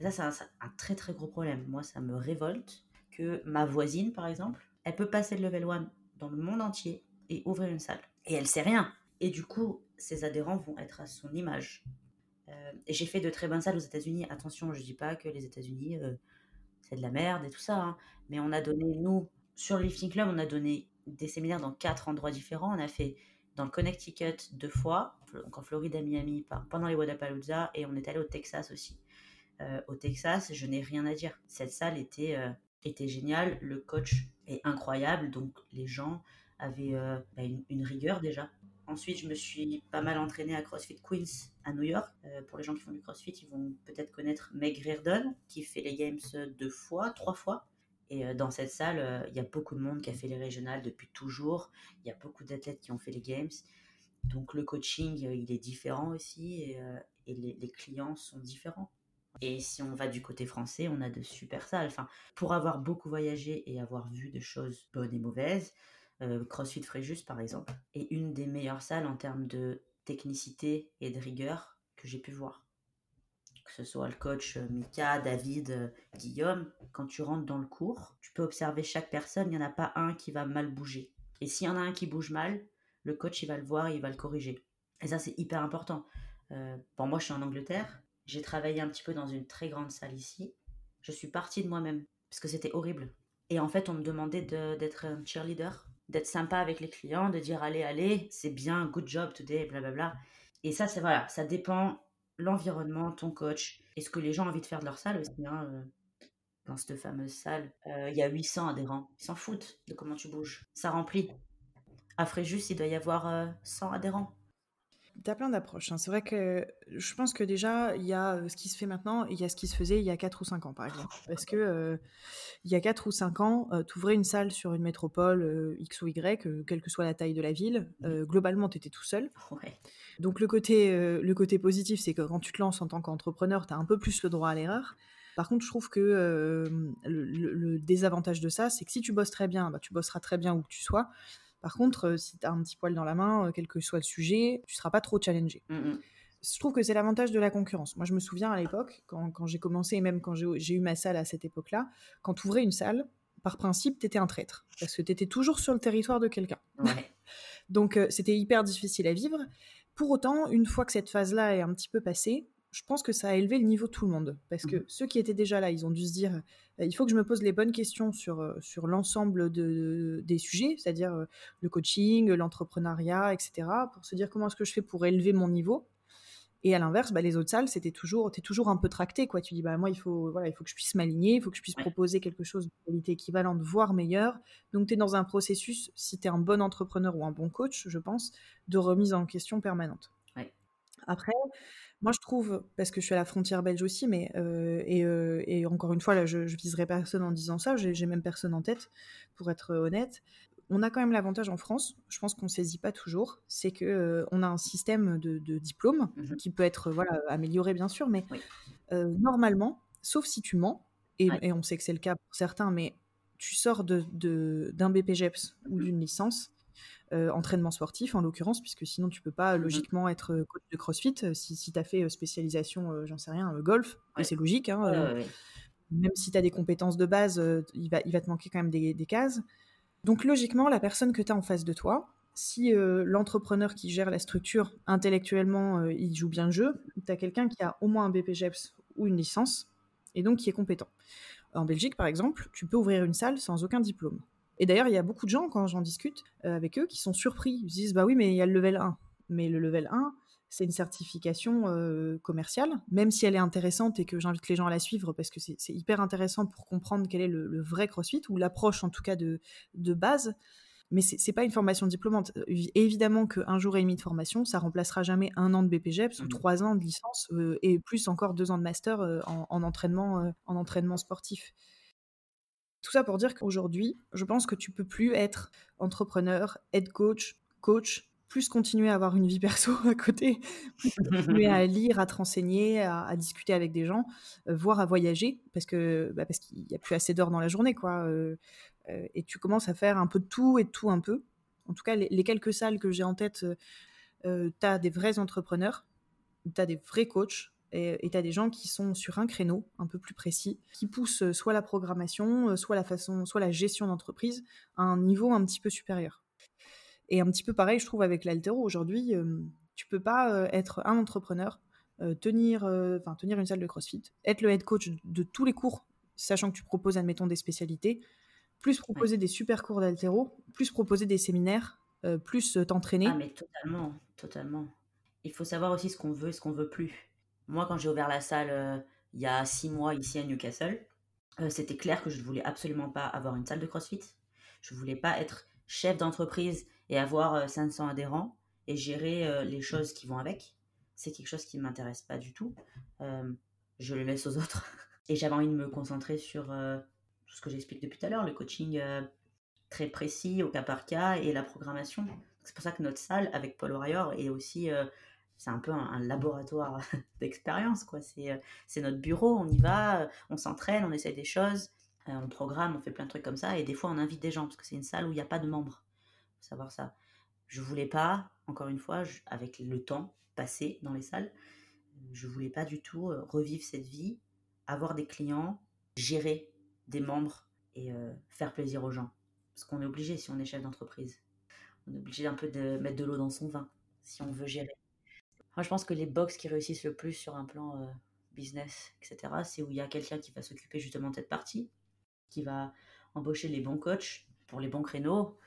ça, c'est un, très très gros problème. Moi, ça me révolte que ma voisine, par exemple, elle peut passer le level 1 dans le monde entier et ouvrir une salle. Et elle sait rien. Et du coup, ses adhérents vont être à son image. Euh, j'ai fait de très bonnes salles aux États-Unis. Attention, je dis pas que les États-Unis, euh, c'est de la merde et tout ça. Hein. Mais on a donné, nous, sur le Lifting Club, on a donné des séminaires dans quatre endroits différents. On a fait dans le Connecticut deux fois, donc en Floride à Miami pendant les Wadapalooza, et on est allé au Texas aussi. au Texas, je n'ai rien à dire. Cette salle était, était géniale, le coach est incroyable, donc les gens avaient bah, une, rigueur déjà. Ensuite, je me suis pas mal entraînée à CrossFit Queens à New York. pour les gens qui font du CrossFit, ils vont peut-être connaître Meg Reardon, qui fait les games deux fois, trois fois. Et dans cette salle, il y a beaucoup de monde qui a fait les régionales depuis toujours. Il y a beaucoup d'athlètes qui ont fait les games. Donc le coaching, il est différent aussi et, les, clients sont différents. Et si on va du côté français, on a de super salles. Enfin, pour avoir beaucoup voyagé et avoir vu de choses bonnes et mauvaises, CrossFit Fréjus, par exemple, est une des meilleures salles en termes de technicité et de rigueur que j'ai pu voir. Que ce soit le coach Mika, David, Guillaume, quand tu rentres dans le cours, tu peux observer chaque personne, il n'y en a pas un qui va mal bouger. Et s'il y en a un qui bouge mal, le coach, il va le voir et il va le corriger. Et ça, c'est hyper important. Euh, bon, moi, je suis en Angleterre. J'ai travaillé un petit peu dans une très grande salle ici. Je suis partie de moi-même parce que c'était horrible. Et en fait, on me demandait d'être un cheerleader, d'être sympa avec les clients, de dire allez, allez, c'est bien, good job today, blablabla. Et ça, c'est voilà, ça dépend l'environnement, ton coach, et ce que les gens ont envie de faire de leur salle aussi. Hein, euh, dans cette fameuse salle, euh, il y a 800 adhérents. Ils s'en foutent de comment tu bouges. Ça remplit. À Fréjus, il doit y avoir 100 euh, adhérents. Tu as plein d'approches. Hein. C'est vrai que je pense que déjà, il y a euh, ce qui se fait maintenant et il y a ce qui se faisait il y a 4 ou 5 ans, par exemple. *laughs* Parce que euh, il y a 4 ou 5 ans, tu ouvrais une salle sur une métropole X ou Y, quelle que soit la taille de la ville. Mmh. globalement, tu étais tout seul. Donc le côté, le côté positif, c'est que quand tu te lances en tant qu'entrepreneur, tu as un peu plus le droit à l'erreur. Par contre, je trouve que le, désavantage de ça, c'est que si tu bosses très bien, bah, tu bosseras très bien où que tu sois. Par contre, euh, si tu as un petit poil dans la main, euh, quel que soit le sujet, tu seras pas trop challengé. Mmh, mmh. Je trouve que c'est l'avantage de la concurrence. Moi, je me souviens à l'époque, quand, j'ai commencé, et même quand j'ai eu ma salle à cette époque-là, quand tu ouvrais une salle, par principe, tu étais un traître. Parce que tu étais toujours sur le territoire de quelqu'un. *laughs* Donc, euh, c'était hyper difficile à vivre. Pour autant, une fois que cette phase-là est un petit peu passée, je pense que ça a élevé le niveau de tout le monde. Parce que mmh. ceux qui étaient déjà là, ils ont dû se dire il faut que je me pose les bonnes questions sur, sur l'ensemble de, des sujets, c'est-à-dire le coaching, l'entrepreneuriat, etc., pour se dire comment est-ce que je fais pour élever mon niveau. Et à l'inverse, bah, les autres salles, c'était toujours, es toujours un peu tracté, quoi. Tu dis, bah, moi, il faut, voilà, il faut que je puisse m'aligner, il faut que je puisse proposer quelque chose de qualité équivalente, voire meilleure. Donc, tu es dans un processus, si tu es un bon entrepreneur ou un bon coach, je pense, de remise en question permanente. Après, moi, je trouve, parce que je suis à la frontière belge aussi, mais euh, euh, et, encore une fois, là, je, ne viserai personne en disant ça, j'ai même personne en tête, pour être honnête. On a quand même l'avantage en France, je pense qu'on ne saisit pas toujours, c'est que euh, on a un système de, diplôme mmh qui peut être voilà amélioré bien sûr, mais normalement, sauf si tu mens, et, on sait que c'est le cas pour certains, mais tu sors d'un de, d'un BPGEPS ou d'une licence, euh, entraînement sportif en l'occurrence, puisque sinon tu peux pas mmh logiquement être euh, coach de CrossFit euh, si, si tu as fait spécialisation, j'en sais rien, golf, et c'est logique. Hein, même si tu as des compétences de base, il, va, il va te manquer quand même des, cases. Donc logiquement, la personne que tu as en face de toi, si l'entrepreneur qui gère la structure intellectuellement, il joue bien le jeu, tu as quelqu'un qui a au moins un BPGEPS ou une licence, et donc qui est compétent. En Belgique, par exemple, tu peux ouvrir une salle sans aucun diplôme. Et d'ailleurs, il y a beaucoup de gens, quand j'en discute euh, avec eux, qui sont surpris. Ils se disent, bah oui, mais il y a le level 1. Mais le level 1, c'est une certification euh, commerciale, même si elle est intéressante et que j'invite les gens à la suivre parce que c'est hyper intéressant pour comprendre quel est le, vrai CrossFit ou l'approche en tout cas de, de base. Mais c'est pas une formation diplômante. évidemment qu'un jour et demi de formation, ça remplacera jamais un an de BPGEPS ou mmh trois ans de licence euh, et plus encore deux ans de master en, entraînement, en entraînement sportif. Tout ça pour dire qu'aujourd'hui, je pense que tu peux plus être entrepreneur, head coach, coach, plus continuer à avoir une vie perso *laughs* à côté, continuer à lire, à te renseigner, à, discuter avec des gens, euh, voire à voyager, parce que bah, parce qu'il n'y a plus assez d'heures dans la journée, quoi. Euh, euh, et tu commences à faire un peu de tout et de tout un peu. En tout cas, les, les quelques salles que j'ai en tête, tu as des vrais entrepreneurs, tu as des vrais coachs, et tu as des gens qui sont sur un créneau un peu plus précis, qui poussent euh, soit la programmation, euh, soit la façon, soit la gestion d'entreprise à un niveau un petit peu supérieur. Et un petit peu pareil, je trouve, avec l'altéro. Aujourd'hui, euh, tu peux pas être un entrepreneur, tenir une salle de CrossFit, être le head coach de tous les cours, sachant que tu proposes, admettons, des spécialités, plus proposer des super cours d'altéro, plus proposer des séminaires, plus t'entraîner. Ah mais totalement, totalement. Il faut savoir aussi ce qu'on veut et ce qu'on veut plus. Moi, quand j'ai ouvert la salle, euh, il y a six mois ici à Newcastle, euh, c'était clair que je ne voulais absolument pas avoir une salle de CrossFit. Je ne voulais pas être chef d'entreprise et avoir 500 adhérents et gérer les choses qui vont avec. C'est quelque chose qui ne m'intéresse pas du tout. je le laisse aux autres. *laughs* Et j'avais envie de me concentrer sur tout ce que j'explique depuis tout à l'heure, le coaching très précis au cas par cas et la programmation. C'est pour ça que notre salle avec Paul Warrior est aussi, c'est un peu un, laboratoire *laughs* d'expérience. quoi. C'est notre bureau, on y va, on s'entraîne, on essaie des choses, on programme, on fait plein de trucs comme ça et des fois on invite des gens parce que c'est une salle où il n'y a pas de membres. Faut savoir ça. Je voulais pas, encore une fois, avec le temps passé dans les salles, je voulais pas du tout revivre cette vie avoir des clients, gérer des membres et euh, faire plaisir aux gens. Parce qu'on est obligé si on est chef d'entreprise. On est obligé un peu de mettre de l'eau dans son vin si on veut gérer. Je pense que les box qui réussissent le plus sur un plan euh, business, etc., c'est où il y a quelqu'un qui va s'occuper justement de cette partie, qui va embaucher les bons coachs pour les bons créneaux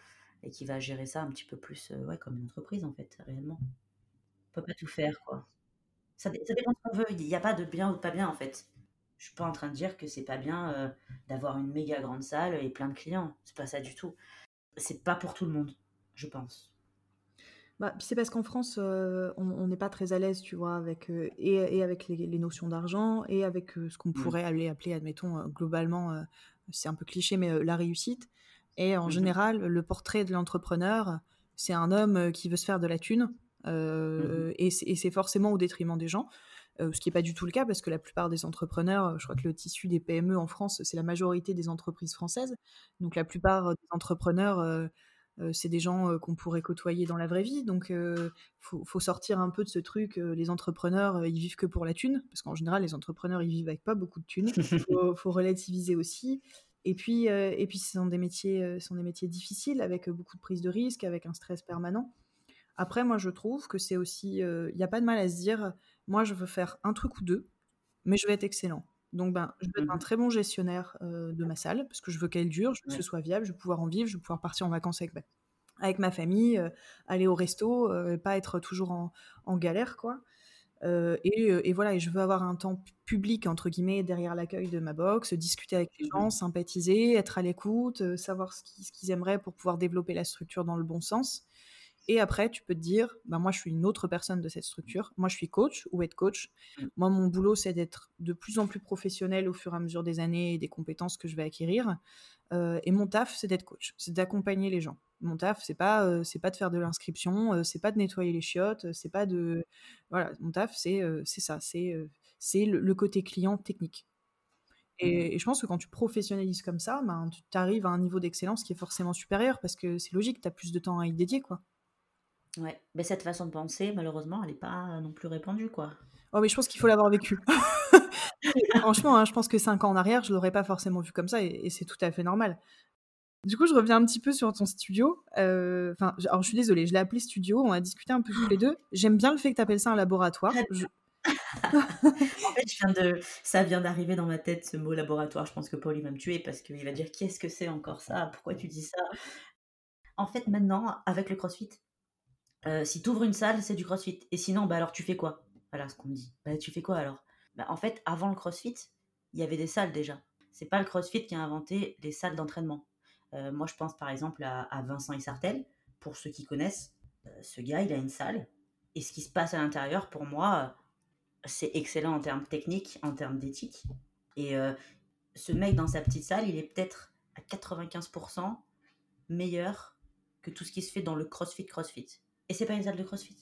et qui va gérer ça un petit peu plus euh, comme une entreprise en fait, réellement. On peut pas tout faire, quoi. Ça, ça dépend de ce qu'on veut. Il n'y a pas de bien ou de pas bien en fait. Je suis pas en train de dire que c'est pas bien euh, d'avoir une méga grande salle et plein de clients. C'est pas ça du tout. C'est pas pour tout le monde, je pense. Bah, c'est parce qu'en France, euh, on n'est pas très à l'aise, tu vois, avec, euh, et, avec les, notions d'argent et avec ce qu'on mmh. pourrait aller appeler, admettons, globalement, c'est un peu cliché, mais la réussite. Et en mmh général, le portrait de l'entrepreneur, c'est un homme qui veut se faire de la thune, mmh et c'est forcément au détriment des gens. Euh, ce qui n'est pas du tout le cas parce que la plupart des entrepreneurs, euh, je crois que le tissu des PME en France, c'est la majorité des entreprises françaises. Donc la plupart des entrepreneurs, euh, c'est des gens qu'on pourrait côtoyer dans la vraie vie. Donc il faut, sortir un peu de ce truc, les entrepreneurs, ils vivent que pour la thune, parce qu'en général, les entrepreneurs, ils vivent avec pas beaucoup de thunes. *laughs* Il faut, relativiser aussi. Et puis, et puis, ce sont des métiers, sont des métiers difficiles avec beaucoup de prise de risque, avec un stress permanent. Après, moi, je trouve que c'est aussi, il n'y a pas de mal à se dire, moi, je veux faire un truc ou deux, mais je vais être excellent. Donc, ben, je veux être un mmh très bon gestionnaire de ma salle, parce que je veux qu'elle dure, je veux que ce soit viable, je veux pouvoir en vivre, je veux pouvoir partir en vacances avec, avec ma famille, aller au resto, pas être toujours en, galère, quoi. Et, voilà, et je veux avoir un temps public, entre guillemets, derrière l'accueil de ma box, discuter avec les mmh gens, sympathiser, être à l'écoute, savoir ce qu'ils aimeraient pour pouvoir développer la structure dans le bon sens. Et après, tu peux te dire, bah, moi, je suis une autre personne de cette structure. Moi, je suis coach ou head coach. Mmh. Moi, mon boulot, c'est d'être de plus en plus professionnel au fur et à mesure des années et des compétences que je vais acquérir. Euh, et mon taf, c'est d'être coach, c'est d'accompagner les gens. Mon taf, c'est pas, euh, c'est pas de faire de l'inscription, euh, c'est pas de nettoyer les chiottes, c'est pas de, voilà, mon taf, c'est, c'est ça, c'est, c'est le, côté client technique. Mmh. Et, je pense que quand tu professionnalises comme ça, ben, tu arrives à un niveau d'excellence qui est forcément supérieur parce que c'est logique, tu as plus de temps à y dédier, quoi. Ouais, mais cette façon de penser, malheureusement, elle n'est pas non plus répandue, quoi. Oh, mais je pense qu'il faut l'avoir vécu. *laughs* *laughs* Franchement, hein, je pense que cinq ans en arrière, je l'aurais pas forcément vu comme ça, et, c'est tout à fait normal. Du coup, je reviens un petit peu sur ton studio. Euh, enfin, alors je suis désolée, je l'ai appelé studio, on a discuté un peu tous les deux. J'aime bien le fait que tu appelles ça un laboratoire. *laughs* en fait, je viens de... ça vient d'arriver dans ma tête, ce mot laboratoire. Je pense que Paul, il va me tuer parce qu'il va dire Qu'est-ce que c'est encore ça? Pourquoi tu dis ça? En fait, maintenant, avec le crossfit, euh, si tu ouvres une salle, c'est du crossfit. Et sinon, bah alors tu fais quoi? Voilà ce qu'on me dit. Bah tu fais quoi alors? Bah, En fait, avant le crossfit, il y avait des salles déjà. C'est pas le crossfit qui a inventé les salles d'entraînement. Euh, moi, je pense par exemple à, Vincent Isartel. Pour ceux qui connaissent, euh, ce gars, il a une salle. Et ce qui se passe à l'intérieur, pour moi, c'est excellent en termes techniques, en termes d'éthique. Et ce mec dans sa petite salle, il est peut-être à 95% meilleur que tout ce qui se fait dans le CrossFit CrossFit et c'est pas une salle de CrossFit.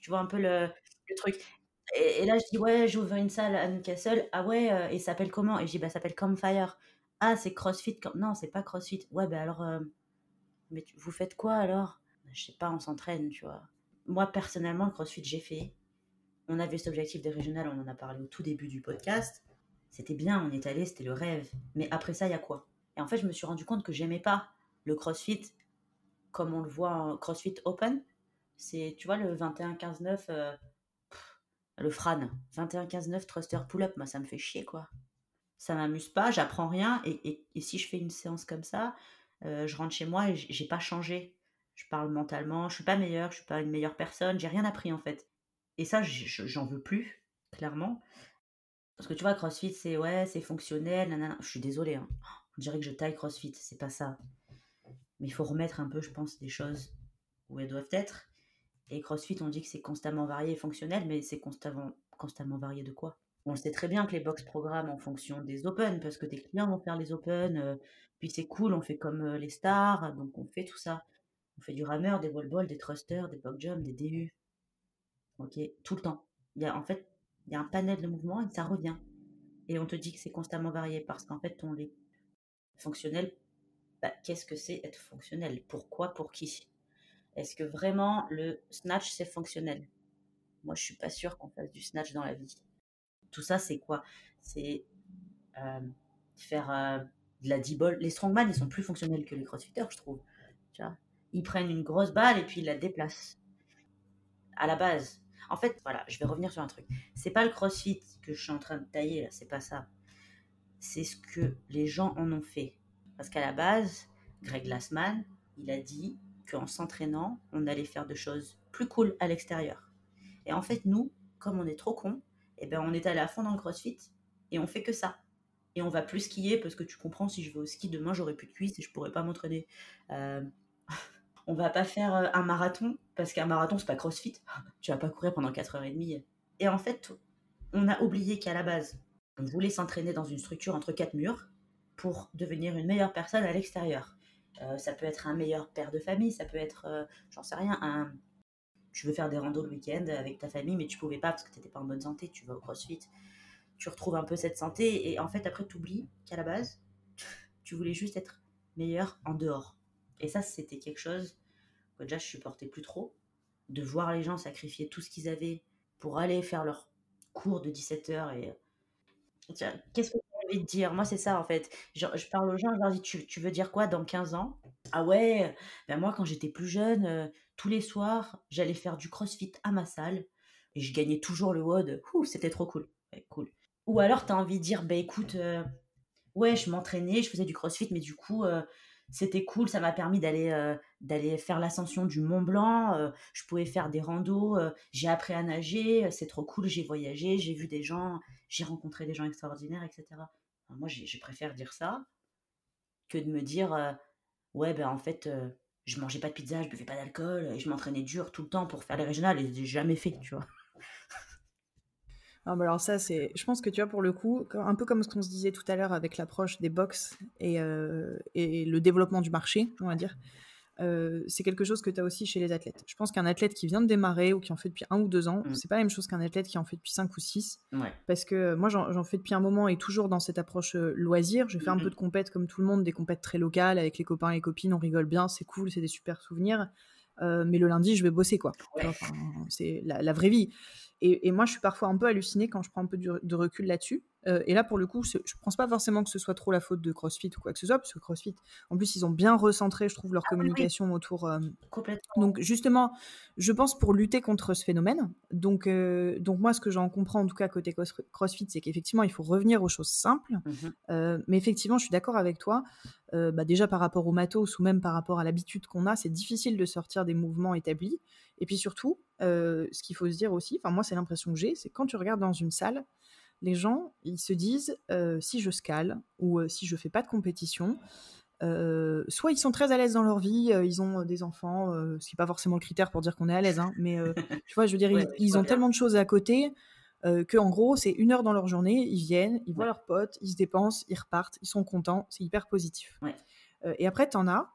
Tu vois un peu le, truc. Et, là, je dis, ouais, j'ouvre une salle à Newcastle. Ah ouais, euh, et ça s'appelle comment? Et je dis, bah, ça s'appelle Campfire. Ah, c'est CrossFit. Non, c'est pas CrossFit. Ouais, bah alors, euh, mais vous faites quoi alors? Je sais pas, on s'entraîne, tu vois. Moi, personnellement, le CrossFit, j'ai fait. On avait cet objectif des régionales, on en a parlé au tout début du podcast. C'était bien, on est allé, c'était le rêve. Mais après ça, il y a quoi? Et en fait, je me suis rendu compte que j'aimais pas le CrossFit comme on le voit en CrossFit Open. C'est, tu vois, le 21-15-9, euh, le Fran, 21-15-9 thruster pull-up, moi ça me fait chier quoi. Ça m'amuse pas, j'apprends rien. Et, si je fais une séance comme ça, euh, je rentre chez moi et j'ai pas changé. Je parle mentalement, je suis pas meilleure, je suis pas une meilleure personne, j'ai rien appris en fait. Et ça, j'en veux plus, clairement. Parce que tu vois, CrossFit, c'est ouais, c'est fonctionnel, nanana. Je suis désolée, hein. on dirait que je taille CrossFit, c'est pas ça. Mais il faut remettre un peu, je pense, des choses où elles doivent être. Et CrossFit, on dit que c'est constamment varié et fonctionnel, mais c'est constamment, constamment varié de quoi? On sait très bien que les box programment en fonction des open, parce que tes clients vont faire les open, euh, puis c'est cool, on fait comme euh, les stars, donc on fait tout ça. On fait du rameur, des wall balls, des thrusters, des box jumps, des DU. Ok, tout le temps. Il y a, en fait, il y a un panel de mouvements et ça revient. Et on te dit que c'est constamment varié parce qu'en fait, on est fonctionnel. Bah, Qu'est-ce que c'est être fonctionnel? Pourquoi? Pour qui? Est-ce que vraiment le snatch c'est fonctionnel? Moi, je suis pas sûre qu'on fasse du snatch dans la vie. Tout ça, c'est quoi? C'est euh, faire euh, de la D-ball. Les strongman, ils sont plus fonctionnels que les crossfitters, je trouve. Tu vois? Ils prennent une grosse balle et puis ils la déplacent. À la base, en fait, voilà, je vais revenir sur un truc. C'est pas le crossfit que je suis en train de tailler, là, c'est pas ça. C'est ce que les gens en ont fait. Parce qu'à la base, Greg Glassman, il a dit qu'en s'entraînant, on allait faire de choses plus cool à l'extérieur. Et en fait, nous, comme on est trop cons, eh ben, on est allé à fond dans le crossfit et on fait que ça. Et on va plus skier parce que tu comprends, si je vais au ski demain, j'aurai plus de cuisses et je pourrai pas m'entraîner. Euh, *laughs* on va pas faire euh, un marathon parce qu'un marathon c'est pas crossfit. *laughs* Tu vas pas courir pendant 4h30. Et en fait, on a oublié qu'à la base, on voulait s'entraîner dans une structure entre quatre murs pour devenir une meilleure personne à l'extérieur. Euh, ça peut être un meilleur père de famille, ça peut être, euh, j'en sais rien, un... tu veux faire des randos le week-end avec ta famille, mais tu pouvais pas parce que tu n'étais pas en bonne santé, tu vas au crossfit, tu retrouves un peu cette santé, et en fait, après, tu oublies qu'à la base, *laughs* tu voulais juste être meilleur en dehors. Et ça, c'était quelque chose que déjà je supportais plus trop, de voir les gens sacrifier tout ce qu'ils avaient pour aller faire leur cours de 17h et qu'est-ce que de dire Moi, c'est ça en fait. Je, parle aux gens, je leur dis tu, tu veux dire quoi dans 15 ans? Ah ouais, ben moi, quand j'étais plus jeune, euh, tous les soirs, j'allais faire du crossfit à ma salle et je gagnais toujours le WOD. Ouh, c'était trop cool. Cool. Ou alors, tu as envie de dire bah écoute, euh, ouais, je m'entraînais, je faisais du crossfit, mais du coup, euh, c'était cool, ça m'a permis d'aller d'aller faire l'ascension du Mont Blanc, je pouvais faire des randos, j'ai appris à nager, c'est trop cool, j'ai voyagé, j'ai vu des gens, j'ai rencontré des gens extraordinaires, etc. Moi, je préfère dire ça que de me dire, euh, ouais, ben en fait, euh, je mangeais pas de pizza, je buvais pas d'alcool, et je m'entraînais dur tout le temps pour faire les régionales, et j'ai jamais fait, tu vois. *laughs* Ah, bah alors ça, c'est, je pense que tu vois, pour le coup, un peu comme ce qu'on se disait tout à l'heure avec l'approche des box et, euh, et le développement du marché, on va dire, euh, c'est quelque chose que tu as aussi chez les athlètes. Je pense qu'un athlète qui vient de démarrer ou qui en fait depuis un ou deux ans, Mm. c'est pas la même chose qu'un athlète qui en fait depuis cinq ou six. Ouais. Parce que euh, moi, j'en fais depuis un moment et toujours dans cette approche euh, loisir. Je fais un peu de compète comme tout le monde, des compètes très locales avec les copains et les copines, on rigole bien, c'est cool, c'est des super souvenirs. Euh, mais le lundi, je vais bosser, quoi. Ouais. enfin, c'est la, la vraie vie. Et, et moi, je suis parfois un peu hallucinée quand je prends un peu de recul là-dessus. Euh, et là, pour le coup, je pense pas forcément que ce soit trop la faute de CrossFit ou quoi que ce soit, parce que CrossFit, en plus, ils ont bien recentré, je trouve, leur Ah oui. communication autour, euh, Complètement. donc justement, je pense pour lutter contre ce phénomène, donc, euh, donc moi ce que j'en comprends en tout cas côté CrossFit, c'est qu'effectivement il faut revenir aux choses simples, Mhm. Mais effectivement je suis d'accord avec toi, bah, déjà par rapport au matos ou même par rapport à l'habitude qu'on a, c'est difficile de sortir des mouvements établis, et puis surtout, ce qu'il faut se dire aussi, enfin moi c'est l'impression que j'ai, c'est quand tu regardes dans une salle, les gens, ils se disent euh, si je scale ou euh, si je fais pas de compétition, euh, soit ils sont très à l'aise dans leur vie, ils ont des enfants, ce qui n'est pas forcément le critère pour dire qu'on est à l'aise, hein, mais *laughs* tu vois, je veux dire, ils, ont tellement de choses à côté qu'en que en gros, c'est une heure dans leur journée, ils viennent, ils voient leurs potes, ils se dépensent, ils repartent, ils sont contents, c'est hyper positif. Et après, t'en as.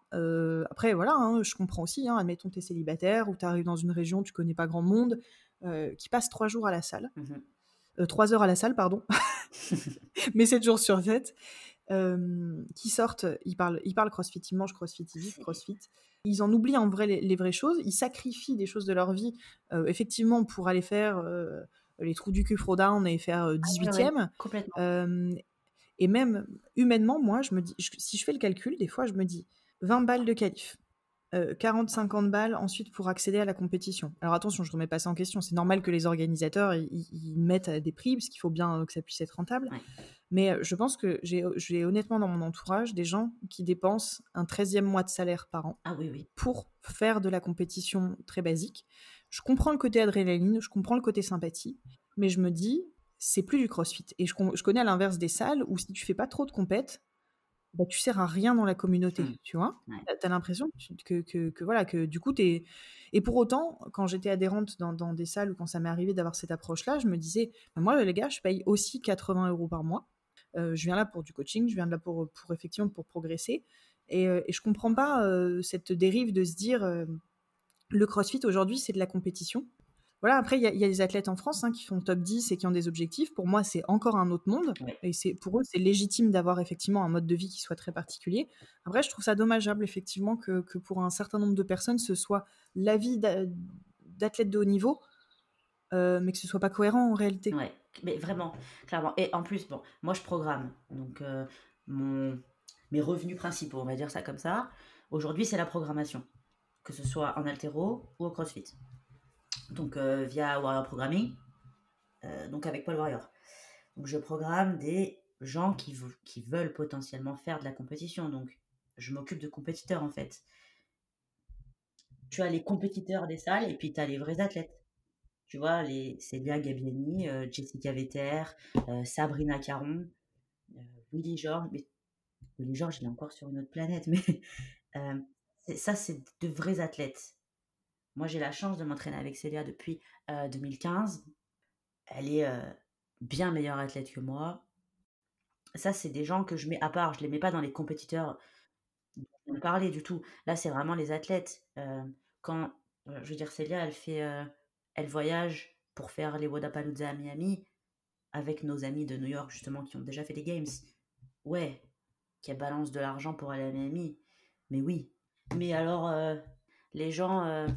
après, voilà, hein, je comprends aussi. Hein, admettons, t'es célibataire ou t'arrives dans une région, tu connais pas grand monde, qui passe trois jours à la salle. Euh, 3 heures à la salle, pardon, *laughs* mais 7 jours sur 7, euh, qui sortent, ils parlent, ils parlent CrossFit, ils mangent CrossFit, ils vivent CrossFit. Ils en oublient en vrai les, vraies choses, ils sacrifient des choses de leur vie, euh, effectivement, pour aller faire les trous du cul Frodown et faire ah 18e. Et même humainement, moi, je me dis, si je fais le calcul, des fois, je me dis 20 balles de qualif. 40-50 balles ensuite pour accéder à la compétition. Alors attention, je ne remets pas ça en question. C'est normal que les organisateurs ils, mettent des prix parce qu'il faut bien euh, que ça puisse être rentable. Ouais. Mais euh, je pense que j'ai j'ai honnêtement dans mon entourage des gens qui dépensent un 13e mois de salaire par an Ah oui, oui. pour faire de la compétition très basique. Je comprends le côté adrénaline, je comprends le côté sympathie, mais je me dis, c'est plus du crossfit. Et je, je connais à l'inverse des salles où si tu fais pas trop de compètes, bah, tu sers à rien dans la communauté, mmh. tu vois? Tu as l'impression que, que, que, voilà, que du coup, tu es... Et pour autant, quand j'étais adhérente dans, dans, des salles ou quand ça m'est arrivé d'avoir cette approche-là, je me disais, bah, moi, les gars, je paye aussi 80 euros par mois. Euh, je viens là pour du coaching, je viens là pour, pour effectivement pour progresser. Et, euh, et je comprends pas euh, cette dérive de se dire, le CrossFit aujourd'hui, c'est de la compétition. Voilà, après, il y, a des athlètes en France hein, qui font top 10 et qui ont des objectifs. Pour moi, c'est encore un autre monde. Et c'est pour eux, c'est légitime d'avoir effectivement un mode de vie qui soit très particulier. Après, je trouve ça dommageable, effectivement, que, pour un certain nombre de personnes, ce soit la vie d'athlète de haut niveau, euh, mais que ce soit pas cohérent en réalité. Ouais, mais vraiment, clairement. Et en plus, bon, moi, je programme. Donc, euh, mon... mes revenus principaux, on va dire ça comme ça, aujourd'hui, c'est la programmation. Que ce soit en altéro ou au crossfit donc euh, via Warrior Programming, euh, donc avec Paul Warrior. Donc je programme des gens qui, veulent potentiellement faire de la compétition. Donc je m'occupe de compétiteurs en fait. Tu as les compétiteurs des salles et puis tu as les vrais athlètes. Tu vois, les Célia Gabiani, euh, Jessica Vetter, Sabrina Caron, Willy George. Mais Willy George, il est encore sur une autre planète. *laughs* Mais ça, c'est de vrais athlètes. Moi, j'ai la chance de m'entraîner avec Célia depuis 2015. Elle est bien meilleure athlète que moi. Ça, c'est des gens que je mets à part. Je ne les mets pas dans les compétiteurs dont parler du tout. Là, c'est vraiment les athlètes. quand, je veux dire, Célia, elle fait, elle voyage pour faire les Wodapalooza à Miami avec nos amis de New York, justement, qui ont déjà fait des games. Ouais, qui balance de l'argent pour aller à Miami. Mais oui. Mais alors, les gens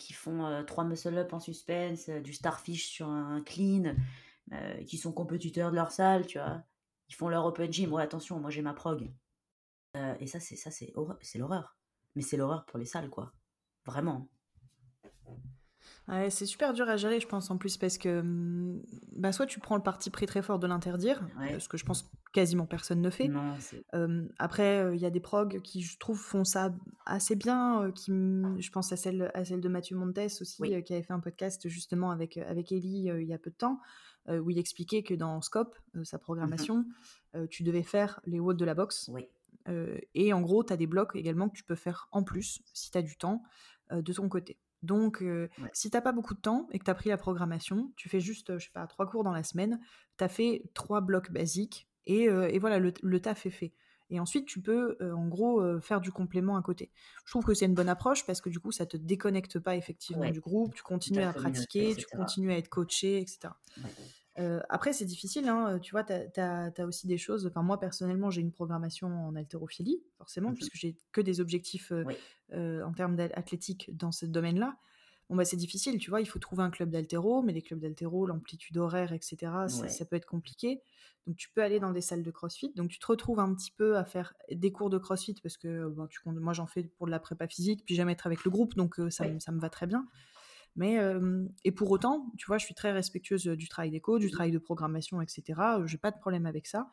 qui font euh, trois muscle-up en suspense, euh, du starfish sur un clean, euh, qui sont compétiteurs de leur salle, tu vois. Ils font leur open gym. Ouais, attention, moi j'ai ma prog. et ça, c'est ça, c'est l'horreur. Mais c'est l'horreur pour les salles, quoi. Vraiment c'est super dur à gérer, je pense, en plus, parce que mmh, bah, soit tu prends le parti pris très fort de l'interdire, ce que je pense quasiment personne ne fait. après, il y a des progs qui, je trouve, font ça assez bien. qui, je pense à celle, à celle de Mathieu Montes aussi, qui avait fait un podcast justement avec, avec Ellie il y a peu de temps, où il expliquait que dans Scope, sa programmation, tu devais faire les watts de la boxe. et en gros, tu as des blocs également que tu peux faire en plus, si tu as du temps, de ton côté. Donc, si t'as pas beaucoup de temps et que tu as pris la programmation, tu fais juste, je sais pas, trois cours dans la semaine, tu as fait trois blocs basiques et, voilà, le, taf est fait. Et ensuite, tu peux, en gros, faire du complément à côté. Je trouve que c'est une bonne approche parce que du coup, ça te déconnecte pas effectivement du groupe, tu continues à pratiquer, tu continues à être coaché, etc. après, c'est difficile, hein, tu vois, tu as, aussi des choses. Enfin, moi, personnellement, j'ai une programmation en haltérophilie, forcément, mmh puisque j'ai que des objectifs en termes d'athlétique dans ce domaine-là. Bon, bah, c'est difficile, tu vois, il faut trouver un club d'haltéro, mais les clubs d'haltéro, l'amplitude horaire, etc., ça, peut être compliqué. Donc, tu peux aller dans des salles de crossfit. Donc, tu te retrouves un petit peu à faire des cours de crossfit parce que bon, tu, moi, j'en fais pour de la prépa physique, puis jamais être avec le groupe, donc ça, ça me va très bien. Mais, et pour autant, tu vois, je suis très respectueuse du travail coachs, du mmh travail de programmation, etc. Je n'ai pas de problème avec ça.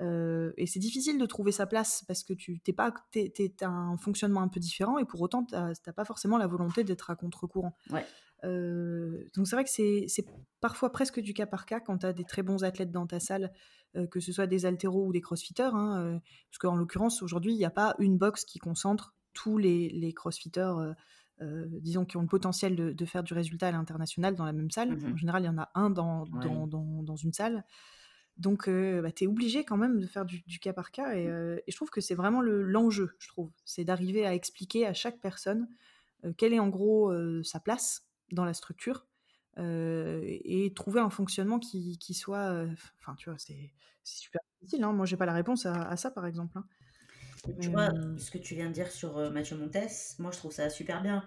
et c'est difficile de trouver sa place parce que tu t'es pas, as un fonctionnement un peu différent et pour autant, tu n'as pas forcément la volonté d'être à contre-courant. Ouais. donc c'est vrai que c'est parfois presque du cas par cas quand tu as des très bons athlètes dans ta salle, que ce soit des altéros ou des crossfitters. Hein, parce qu'en l'occurrence, aujourd'hui, il n'y a pas une box qui concentre tous les, les crossfitters euh, disons, qui ont le potentiel de, faire du résultat à l'international dans la même salle. Mmh en général, il y en a un dans, dans, une salle. Donc, euh, bah, tu es obligé quand même de faire du, cas par cas. Et, mmh. euh, je trouve que c'est vraiment l'enjeu, je trouve. C'est d'arriver à expliquer à chaque personne quelle est en gros sa place dans la structure et trouver un fonctionnement qui, qui soit. Enfin, tu vois, c'est super difficile. Hein. Moi, j'ai pas la réponse à, ça, par exemple. Hein. Tu vois, ce que tu viens de dire sur Mathieu Montes, moi je trouve ça super bien.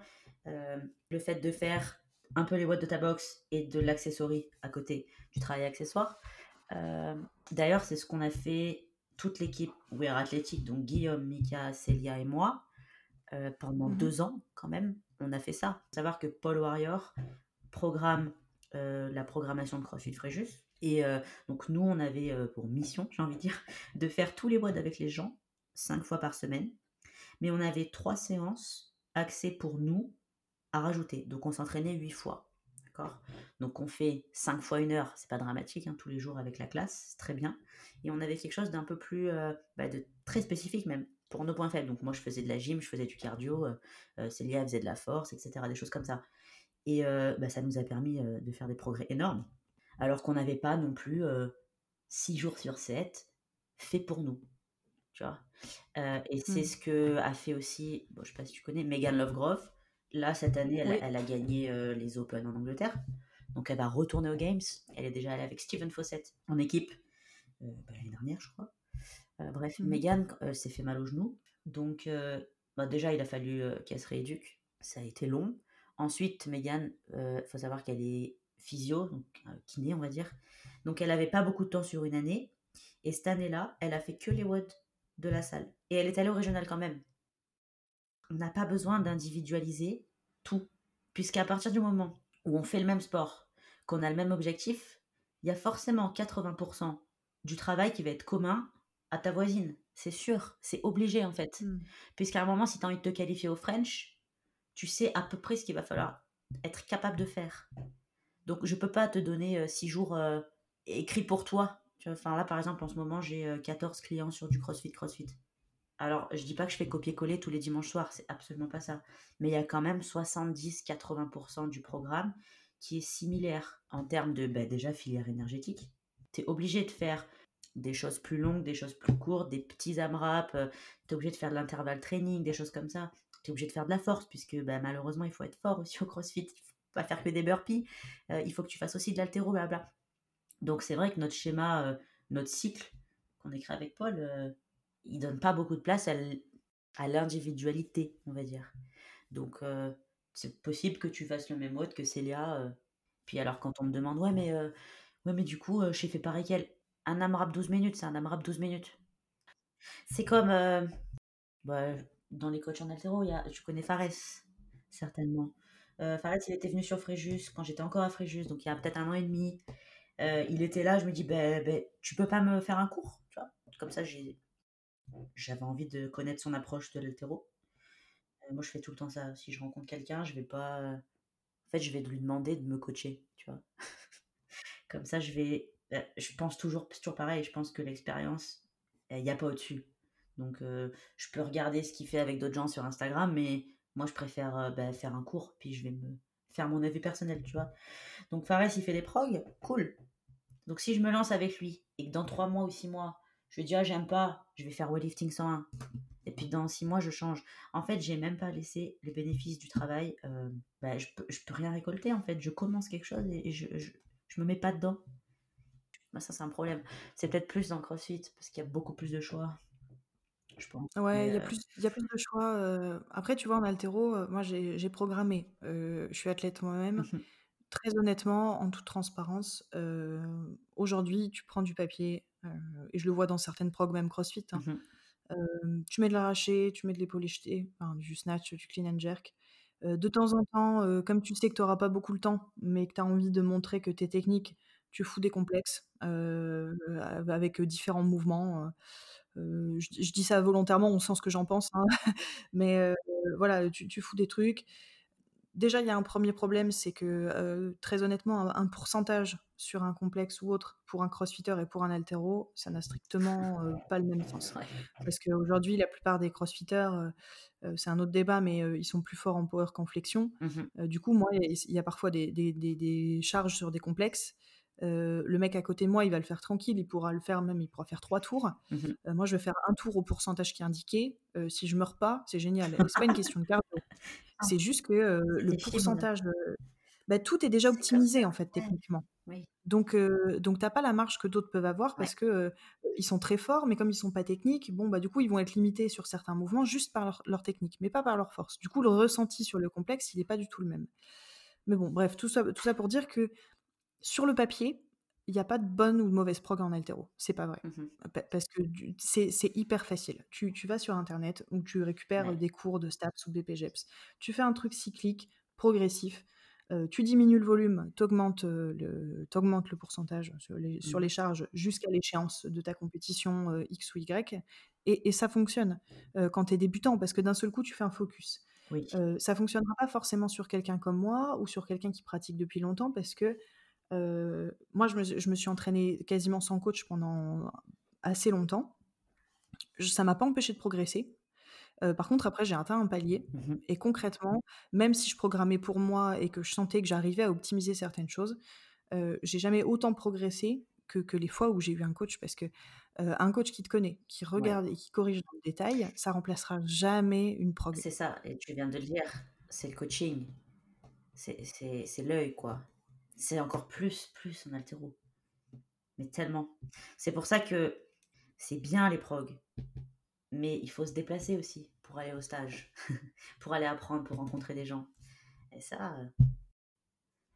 le fait de faire un peu les watts de ta box et de l'accessory à côté du travail accessoire. D'ailleurs, c'est ce qu'on a fait toute l'équipe Wear Athletic, donc Guillaume, Mika, Célia et moi, pendant mmh deux ans quand même. On a fait ça. Savoir que Paul Warrior programme la programmation de CrossFit Fréjus. Et donc nous, on avait pour mission, j'ai envie de dire, de faire tous les watts avec les gens cinq fois par semaine. Mais on avait trois séances axées pour nous à rajouter. Donc on s'entraînait huit fois. Donc on fait 5 fois une heure, c'est pas dramatique, hein, tous les jours avec la classe, c'est très bien. Et on avait quelque chose d'un peu plus, euh, bah, de très spécifique même, pour nos points faibles. Donc moi je faisais de la gym, je faisais du cardio, euh, Célia faisait de la force, etc. Des choses comme ça. Et bah, ça nous a permis de faire des progrès énormes. Alors qu'on n'avait pas non plus 6 jours sur 7 fait pour nous. Tu vois? Et c'est mmh. ce que a fait aussi, bon, je sais pas si tu connais, Megan Lovegrove. Là, cette année, elle, a gagné les Open en Angleterre. Donc, elle va retourner aux Games. Elle est déjà allée avec Stephen Fawcett en équipe bah, l'année dernière, je crois. bref, mmh. Megan s'est fait mal au genou. Donc, bah, déjà, il a fallu qu'elle se rééduque. Ça a été long. Ensuite, Megan, il faut savoir qu'elle est physio, donc kiné, on va dire. Donc, elle n'avait pas beaucoup de temps sur une année. Et cette année-là, elle a fait que les WOD de la salle. Et elle est allée au régional quand même. On n'a pas besoin d'individualiser tout. Puisqu'à partir du moment où on fait le même sport, qu'on a le même objectif, il y a forcément 80% du travail qui va être commun à ta voisine. C'est sûr, c'est obligé en fait. Hmm. Puisqu'à un moment, si tu as envie de te qualifier au French, tu sais à peu près ce qu'il va falloir être capable de faire. Donc je peux pas te donner euh, six jours euh, écrits pour toi Enfin là, par exemple, en ce moment, j'ai 14 euh, clients sur du CrossFit CrossFit. Alors, je dis pas que je fais copier-coller tous les dimanches soirs, c'est absolument pas ça. Mais il y a quand même 70-80% du programme qui est similaire en termes de bah, déjà filière énergétique. Tu es obligé de faire des choses plus longues, des choses plus courtes, des petits AMRAP, euh, tu es obligé de faire de l'intervalle training, des choses comme ça. Tu es obligé de faire de la force, puisque bah, malheureusement, il faut être fort aussi au CrossFit. Il faut pas faire que des burpees. Euh, il faut que tu fasses aussi de l'altéro, blabla. Donc c'est vrai que notre schéma, euh, notre cycle qu'on écrit avec Paul, euh, il donne pas beaucoup de place à l'individualité, on va dire. Donc euh, c'est possible que tu fasses le même mode que Célia. puis alors quand on me demande, ouais mais, ouais, mais du coup, j'ai fait pareil qu'elle. Un AMRAP 12 minutes, c'est un AMRAP 12 minutes. C'est comme bah, dans les coachs en altéro, y a, tu connais Fares, certainement. Fares, il était venu sur Fréjus quand j'étais encore à Fréjus, donc il y a peut-être un an et demi. Euh, il était là, je me dis, ben, ben, tu peux pas me faire un cours, tu vois Comme ça, j'avais envie de connaître son approche de l'altéro. Euh, moi, je fais tout le temps ça. Si je rencontre quelqu'un, je vais pas. En fait, je vais lui demander de me coacher, tu vois. *laughs* Comme ça, je vais. Euh, je pense toujours, toujours pareil, je pense que l'expérience, il n'y a pas au-dessus. Donc, je peux regarder ce qu'il fait avec d'autres gens sur Instagram, mais moi, je préfère ben, faire un cours, puis je vais me mon avis personnel, tu vois. Donc Fares, il fait des progs, cool. Donc si je me lance avec lui et que dans 3 mois ou 6 mois, je dis ah j'aime pas, je vais faire weightlifting 101. Et puis dans 6 mois, je change. En fait, j'ai même pas laissé les bénéfices du travail. Euh, bah, je, peux, peux rien récolter en fait. Je commence quelque chose et, je, je, me mets pas dedans. Bah, ça, c'est un problème. C'est peut-être plus dans CrossFit parce qu'il y a beaucoup plus de choix. Je pense. Ouais, il y, a plus, y a plus de choix. Après, tu vois, en altéro, moi j'ai programmé. je suis athlète moi-même. Mmh Très honnêtement, en toute transparence, aujourd'hui, tu prends du papier, et je le vois dans certaines prog, même CrossFit, hein. mmh tu mets de l'arraché, tu mets de l'épaule jeté, du snatch, du clean and jerk. de temps en temps, comme tu sais que tu n'auras pas beaucoup le temps, mais que tu as envie de montrer que tu es technique, tu fous des complexes avec différents mouvements. Je, dis ça volontairement, on sent ce que j'en pense, hein, *laughs* mais voilà, tu, tu, fous des trucs déjà, il y a un premier problème, c'est que très honnêtement, un, pourcentage sur un complexe ou autre pour un crossfitter et pour un altéro, ça n'a strictement pas le même *laughs* sens. Parce qu'aujourd'hui, la plupart des crossfitters, c'est un autre débat, mais ils sont plus forts en power qu'en flexion. Mmh du coup, moi, il y, a parfois des, des, charges sur des complexes le mec à côté de moi, il va le faire tranquille, il pourra le faire même, il pourra faire trois tours. Mmh moi, je vais faire un tour au pourcentage qui est indiqué. si je meurs pas, c'est génial. c'est pas une question de cardio. *laughs* Ah. C'est juste que le pourcentage, bah, tout est déjà optimisé en fait techniquement. Donc, donc t'as pas la marge que d'autres peuvent avoir parce que ils sont très forts, mais comme ils sont pas techniques, bon bah du coup ils vont être limités sur certains mouvements juste par leur, technique, mais pas par leur force. Du coup, le ressenti sur le complexe, il n'est pas du tout le même. Mais bon, bref, tout ça, tout ça pour dire que sur le papier, il n'y a pas de bonne ou de mauvaise prog en altéro. C'est pas vrai. Mmh parce que c'est hyper facile. Tu, vas sur Internet ou tu récupères des cours de stats ou BPGEPS. Tu fais un truc cyclique, progressif. Euh, tu diminues le volume, tu augmentes, euh, le, le pourcentage sur les, sur les mmh. charges jusqu'à l'échéance de ta compétition euh, X ou Y. Et, et ça fonctionne quand tu es débutant parce que d'un seul coup, tu fais un focus. Oui. ça fonctionnera pas forcément sur quelqu'un comme moi ou sur quelqu'un qui pratique depuis longtemps parce que euh, moi, je me, je me suis entraînée quasiment sans coach pendant assez longtemps. Je- ça m'a pas empêché de progresser. Euh, par contre, après, j'ai atteint un palier. Mhm. Et concrètement, même si je programmais pour moi et que je sentais que j'arrivais à optimiser certaines choses, euh, j'ai jamais autant progressé que, que les fois où j'ai eu un coach. Parce que euh, un coach qui te connaît, qui regarde et qui corrige dans le détail, ça remplacera jamais une prog. C'est ça, et tu viens de le dire, c'est le coaching. C'est l'œil, quoi. C'est encore plus, plus en altéro. Mais tellement. C'est pour ça que c'est bien les prog. Mais il faut se déplacer aussi pour aller au stage, *laughs* pour aller apprendre, pour rencontrer des gens. Et ça, euh,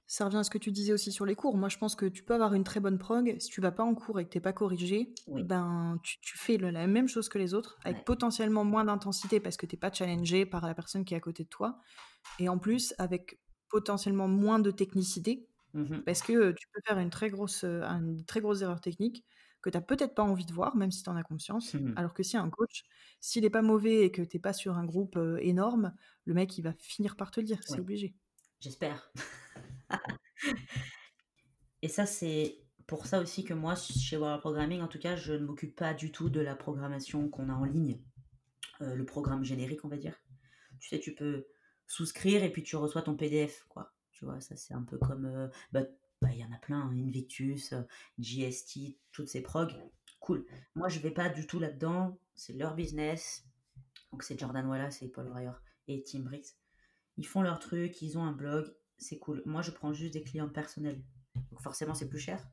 Ça revient à ce que tu disais aussi sur les cours. Moi, je pense que tu peux avoir une très bonne prog. Si tu vas pas en cours et que t'es pas corrigé, Oui. ben tu, tu fais le- la même chose que les autres, avec Ouais. potentiellement moins d'intensité parce que t'es pas challengé par la personne qui est à côté de toi, et en plus avec potentiellement moins de technicité mhm, parce que tu peux faire une très grosse, une très grosse erreur technique que t'as peut-être pas envie de voir, même si tu en as conscience. mhm. Alors que si un coach, s'il est pas mauvais et que t'es pas sur un groupe énorme, le mec il va finir par te le dire, c'est obligé. J'espère. Et ça, c'est pour ça aussi que moi, chez World Programming, en tout cas, je ne m'occupe pas du tout de la programmation qu'on a en ligne. Euh, le programme générique, on va dire. Tu sais, tu peux souscrire et puis tu reçois ton PDF, quoi. Tu vois, ça, c'est un peu comme... euh, bah, bah, il y en a plein, hein, Invictus, euh, GST, toutes ces progs. Cool. Moi, je vais pas du tout là-dedans. C'est leur business. Donc, c'est Jordan Wallace et Paul Breyer et Tim Briggs. Ils font leur truc, ils ont un blog, c'est cool. Moi, je prends juste des clients personnels. Donc forcément, c'est plus cher.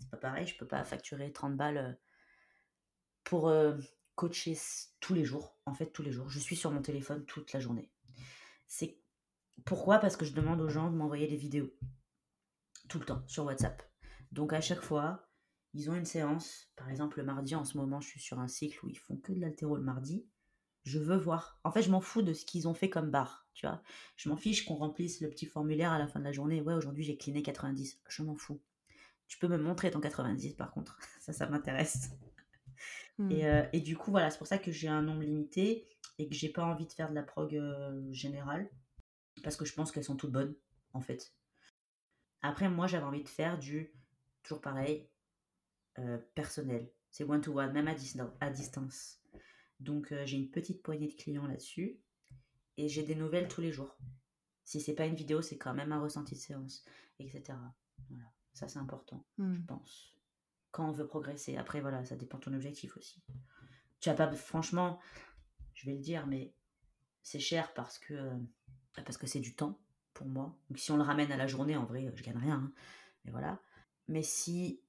C'est pas pareil, je peux pas facturer 30 balles euh, pour coacher tous les jours. En fait, tous les jours. Je suis sur mon téléphone toute la journée. C'est pourquoi? Parce que je demande aux gens de m'envoyer des vidéos tout le temps sur WhatsApp. Donc à chaque fois, ils ont une séance. Par exemple, le mardi, en ce moment, je suis sur un cycle où ils font que de l'altéro le mardi. Je veux voir. En fait, je m'en fous de ce qu'ils ont fait comme barre, tu vois. Je m'en fiche qu'on remplisse le petit formulaire à la fin de la journée. Ouais, aujourd'hui, j'ai cliné 90. Je m'en fous. Tu peux me montrer ton 90 par contre. *laughs* Ça, ça m'intéresse. Hmm. Et, euh, et du coup, voilà, c'est pour ça que j'ai un nombre limité et que j'ai pas envie de faire de la prog euh, générale. Parce que je pense qu'elles sont toutes bonnes, en fait. Après, moi, j'avais envie de faire du, toujours pareil, euh, personnel. C'est one-to-one, même à, distan- à distance. Donc, euh, j'ai une petite poignée de clients là-dessus. Et j'ai des nouvelles tous les jours. Si c'est pas une vidéo, c'est quand même un ressenti de séance, etc. Voilà. Ça, c'est important Hmm. je pense. Quand on veut progresser. Après, voilà, ça dépend de ton objectif aussi. Tu as pas, franchement, je vais le dire, mais c'est cher parce que euh, parce que c'est du temps pour moi. Donc si on le ramène à la journée, en vrai, je gagne rien. hein. Mais voilà. Mais si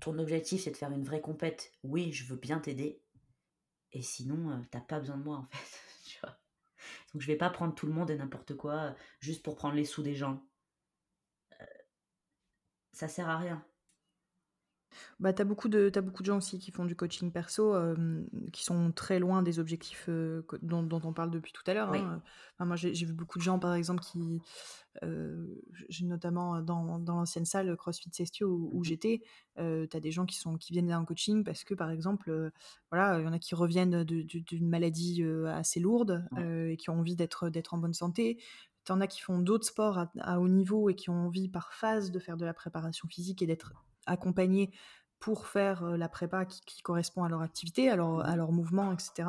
ton objectif c'est de faire une vraie compète, oui, je veux bien t'aider. Et sinon, euh, t'as pas besoin de moi en fait. *laughs* Donc je vais pas prendre tout le monde et n'importe quoi euh, juste pour prendre les sous des gens. Euh, ça sert à rien. Bah, tu as beaucoup de, t'as beaucoup de gens aussi qui font du coaching perso, euh, qui sont très loin des objectifs euh, que- dont, dont on parle depuis tout à l'heure. Oui. hein. Enfin, moi, j'ai j'ai vu beaucoup de gens, par exemple, qui, euh, j'ai notamment dans, dans l'ancienne salle CrossFit Sestio où, où Mhm. j'étais, tu as des gens qui, sont, qui viennent là en coaching parce que, par exemple, euh, voilà, il y en a qui reviennent de- de- d'une maladie euh, assez lourde Ouais. euh, et qui ont envie d'être d'être en bonne santé. T'en as qui font d'autres sports à, à haut niveau et qui ont envie par phase de faire de la préparation physique et d'être accompagnés pour faire la prépa qui, qui correspond à leur activité, à leur, à leur mouvement, etc.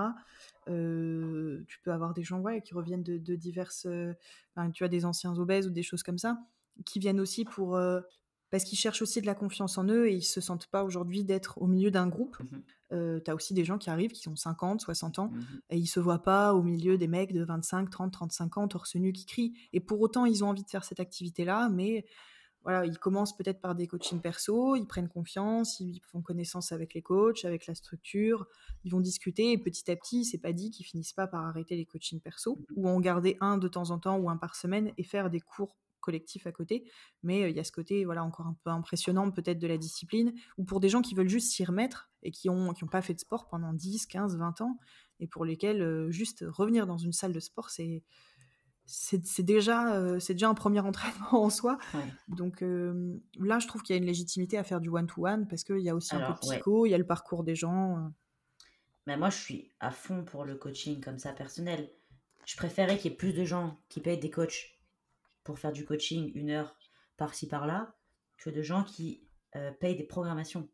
Euh, tu peux avoir des gens ouais, qui reviennent de, de diverses... euh, enfin, tu as des anciens obèses ou des choses comme ça, qui viennent aussi pour... euh, parce qu'ils cherchent aussi de la confiance en eux et ils se sentent pas aujourd'hui d'être au milieu d'un groupe. Euh, tu as aussi des gens qui arrivent, qui ont 50, 60 ans, Mhm. et ils se voient pas au milieu des mecs de 25, 30, 35 ans, torse nu, qui crient. Et pour autant, ils ont envie de faire cette activité-là, mais voilà, ils commencent peut-être par des coachings perso, ils prennent confiance, ils font connaissance avec les coachs, avec la structure, ils vont discuter, et petit à petit, c'est pas dit qu'ils finissent pas par arrêter les coachings perso, ou en garder un de temps en temps ou un par semaine et faire des cours collectifs à côté. Mais euh, il y a ce côté, voilà, encore un peu impressionnant peut-être de la discipline, ou pour des gens qui veulent juste s'y remettre et qui ont, qui ont pas fait de sport pendant 10, 15, 20 ans, et pour lesquels euh, juste revenir dans une salle de sport, c'est c'est déjà, euh, c'est déjà un premier entraînement *laughs* en soi. Ouais. Donc euh, là, je trouve qu'il y a une légitimité à faire du one-to-one parce qu'il y a aussi un peu de psycho, il y a le parcours des gens. Mais moi, je suis à fond pour le coaching comme ça personnel. je préférais qu'il y ait plus de gens qui payent des coachs pour faire du coaching une heure par-ci par-là que de gens qui euh, payent des programmations.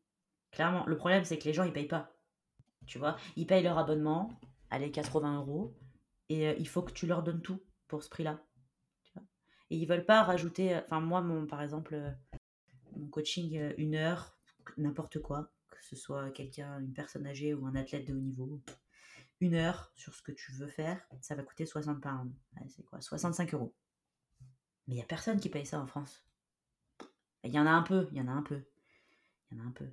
Clairement, le problème c'est que les gens ils payent pas. Tu vois, ils payent leur abonnement, allez 80 euros, et il faut que tu leur donnes tout pour ce prix-là. Et ils veulent pas rajouter. Enfin moi, mon, par exemple, euh, mon coaching une heure, n'importe quoi, que ce soit quelqu'un, une personne âgée ou un athlète de haut niveau, une heure sur ce que tu veux faire, ça va coûter 60 pounds. c'est quoi? 65 euros. Mais il n'y a personne qui paye ça en France. Il y en a un peu, il y en a un peu. Il y en a un peu.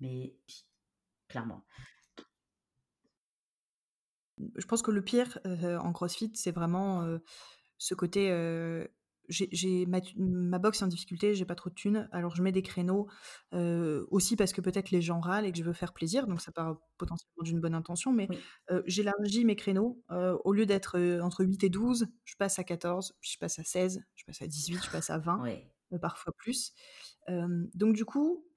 Mais clairement. Je pense que le pire euh, en CrossFit, c'est vraiment euh, ce côté euh, j'ai ma, ma, box est en difficulté, j'ai pas trop de thunes, alors je mets des créneaux aussi parce que peut-être les gens râlent et que je veux faire plaisir, donc ça part potentiellement d'une bonne intention, mais j'élargis mes créneaux. Au lieu d'être entre 8 et 12, je passe à 14, puis je passe à 16, je passe à 18, je passe à 20, parfois plus. donc du coup,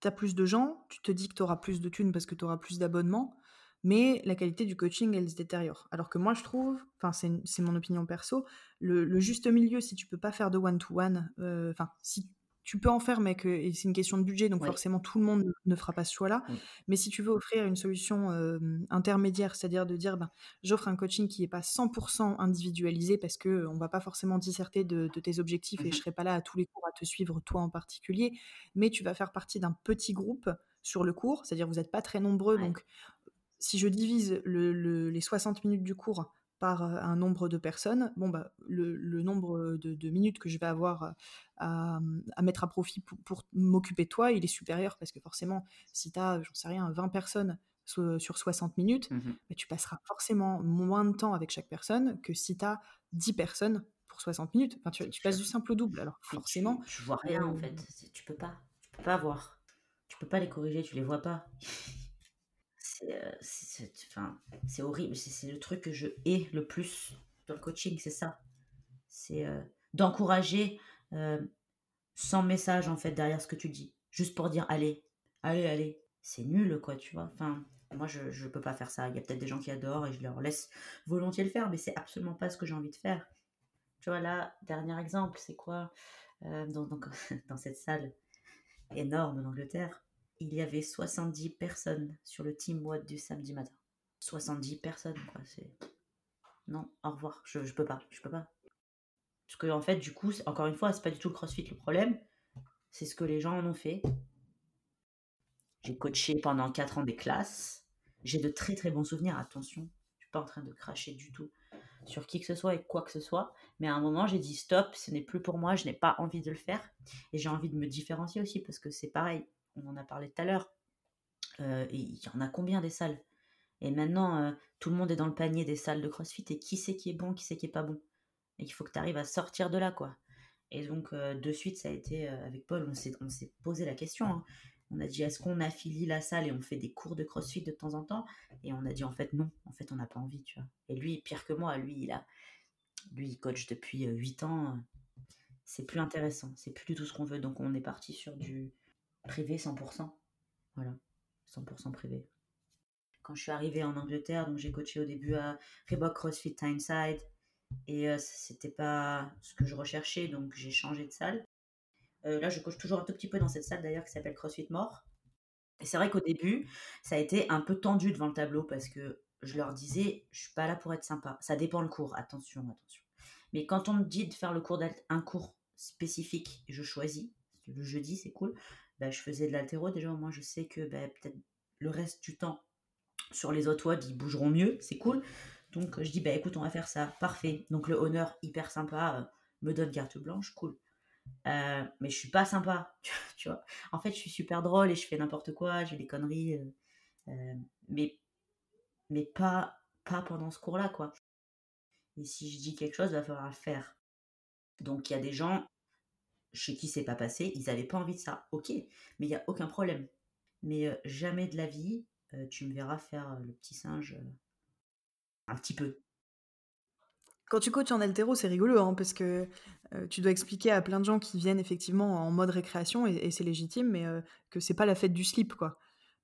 tu as plus de gens, tu te dis que tu auras plus de thunes parce que tu auras plus d'abonnements, mais la qualité du coaching, elle se détériore. Alors que moi, je trouve, enfin, c'est mon opinion perso, le, juste milieu, si tu peux pas faire de one-to-one, euh, enfin, si tu peux en faire, mais que c'est une question de budget, donc forcément tout le monde ne fera pas ce choix-là. Mais si tu veux offrir une solution euh, intermédiaire, c'est-à-dire de dire, ben, j'offre un coaching qui n'est pas 100% individualisé parce que on va pas forcément disserter de, tes objectifs et je mmh serai pas là à tous les cours à te suivre toi en particulier, mais tu vas faire partie d'un petit groupe sur le cours, c'est-à-dire vous n'êtes pas très nombreux, donc si je divise les 60 minutes du cours par un nombre de personnes, bon bah le, nombre de, minutes que je vais avoir à, mettre à profit pour, m'occuper de toi, il est supérieur parce que forcément, si tu as, j'en sais rien, 20 personnes sur 60 minutes, mmh bah, tu passeras forcément moins de temps avec chaque personne que si tu as 10 personnes pour 60 minutes. Enfin, tu, passes du simple au double. Alors forcément. Tu, vois rien en fait. Tu peux pas. Tu peux pas voir. Tu peux pas les corriger, tu les vois pas. *laughs* Euh, c'est horrible. C'est le truc que je hais le plus dans le coaching, c'est ça. C'est euh, d'encourager euh, sans message en fait derrière ce que tu dis. Juste pour dire allez, allez, allez. C'est nul quoi, tu vois. Enfin, moi je ne peux pas faire ça. Il y a peut-être des gens qui adorent et je leur laisse volontiers le faire, mais c'est absolument pas ce que j'ai envie de faire. Tu vois là, dernier exemple, c'est quoi dans, *laughs* dans cette salle énorme d'Angleterre il y avait 70 personnes sur le team du samedi matin. 70 personnes, quoi. C'est. Non, au revoir. Je, je peux pas. Je peux pas. Parce que, en fait, du coup, encore une fois, c'est pas du tout le crossfit le problème. C'est ce que les gens en ont fait. J'ai coaché pendant 4 ans des classes. J'ai de très très bons souvenirs. Attention, je suis pas en train de cracher du tout sur qui que ce soit et quoi que ce soit. Mais à un moment, j'ai dit stop, ce n'est plus pour moi, je n'ai pas envie de le faire. Et j'ai envie de me différencier aussi parce que c'est pareil on en a parlé tout à l'heure. Euh, il y en a combien des salles? Et maintenant, euh, tout le monde est dans le panier des salles de CrossFit et qui sait qui est bon, qui sait qui est pas bon? Et il faut que tu arrives à sortir de là, quoi. Et donc, euh, de suite, ça a été avec Paul, on s'est, posé la question. Hein. On a dit, est-ce qu'on affilie la salle et on fait des cours de CrossFit de temps en temps? Et on a dit, en fait, non. En fait, on n'a pas envie, tu vois. Et lui, pire que moi, lui, il a, lui, il coach depuis 8 ans. C'est plus intéressant. C'est plus du tout ce qu'on veut. Donc, on est parti sur du, privé 100%. Voilà, 100% privé. Quand je suis arrivée en Angleterre, donc j'ai coaché au début à Reebok CrossFit Tyneside et euh, c'était pas ce que je recherchais, donc j'ai changé de salle. Euh, là, je coach toujours un tout petit peu dans cette salle d'ailleurs qui s'appelle CrossFit More. Et c'est vrai qu'au début, ça a été un peu tendu devant le tableau parce que je leur disais, je suis pas là pour être sympa. Ça dépend le cours, attention, attention. Mais quand on me dit de faire le cours un cours spécifique, je choisis. Le jeudi, c'est cool. Bah, je faisais de l'altéro. Déjà, moi, je sais que bah, peut-être le reste du temps, sur les autres WOD, ils bougeront mieux. C'est cool. Donc, je dis, bah écoute, on va faire ça. Parfait. Donc, le honneur, hyper sympa, euh, me donne carte blanche. Cool. Euh, mais je suis pas sympa. *laughs* Tu vois. En fait, je suis super drôle et je fais n'importe quoi. J'ai des conneries. Euh, mais, mais pas, pas pendant ce cours-là, quoi. Et si je dis quelque chose, il va falloir le faire. Donc, il y a des gens, chez qui c'est pas passé, ils n'avaient pas envie de ça. Ok, mais il n'y a aucun problème. Mais euh, jamais de la vie, euh, tu me verras faire euh, le petit singe un petit peu. Quand tu coaches en altéro, c'est rigolo, hein, parce que tu dois expliquer à plein de gens qui viennent effectivement en mode récréation, et, c'est légitime, mais que c'est pas la fête du slip, quoi.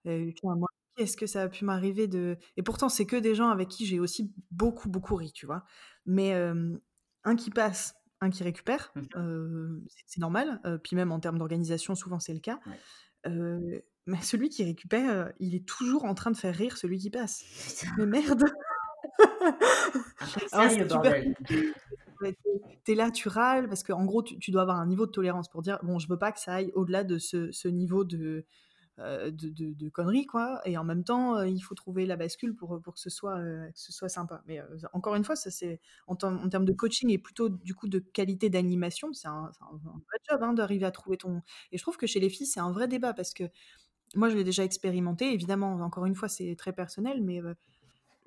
moi qu'est-ce que ça a pu m'arriver de et pourtant c'est que des gens avec qui j'ai aussi beaucoup, beaucoup ri, tu vois? Mais un qui passe, un qui récupère, Mmh c'est normal, puis même en termes d'organisation, souvent c'est le cas. Ouais. *laughs* Mais celui qui récupère, il est toujours en train de faire rire celui qui passe. Mais merde! un peu *laughs* Alors sérieux, c'est super bordel. compliqué, *laughs* ouais, tu es là, tu râles parce qu'en gros tu tu dois avoir un niveau de tolérance pour dire: «Bon, je veux pas que ça aille au-delà de ce ce niveau de, de de de conneries, quoi» et en même temps, heu, il faut trouver la bascule pour, pour que ce soit, heu, que ce soit sympa. Mais, encore une fois, ça c'est en termes en termes de coaching et plutôt du coup de qualité d'animation, c'est un c'est un un vrai job, hein, d'arriver à trouver ton et je trouve que chez les filles, c'est un vrai débat parce que moi je l'ai déjà expérimenté, évidemment, encore une fois, c'est très personnel, mais,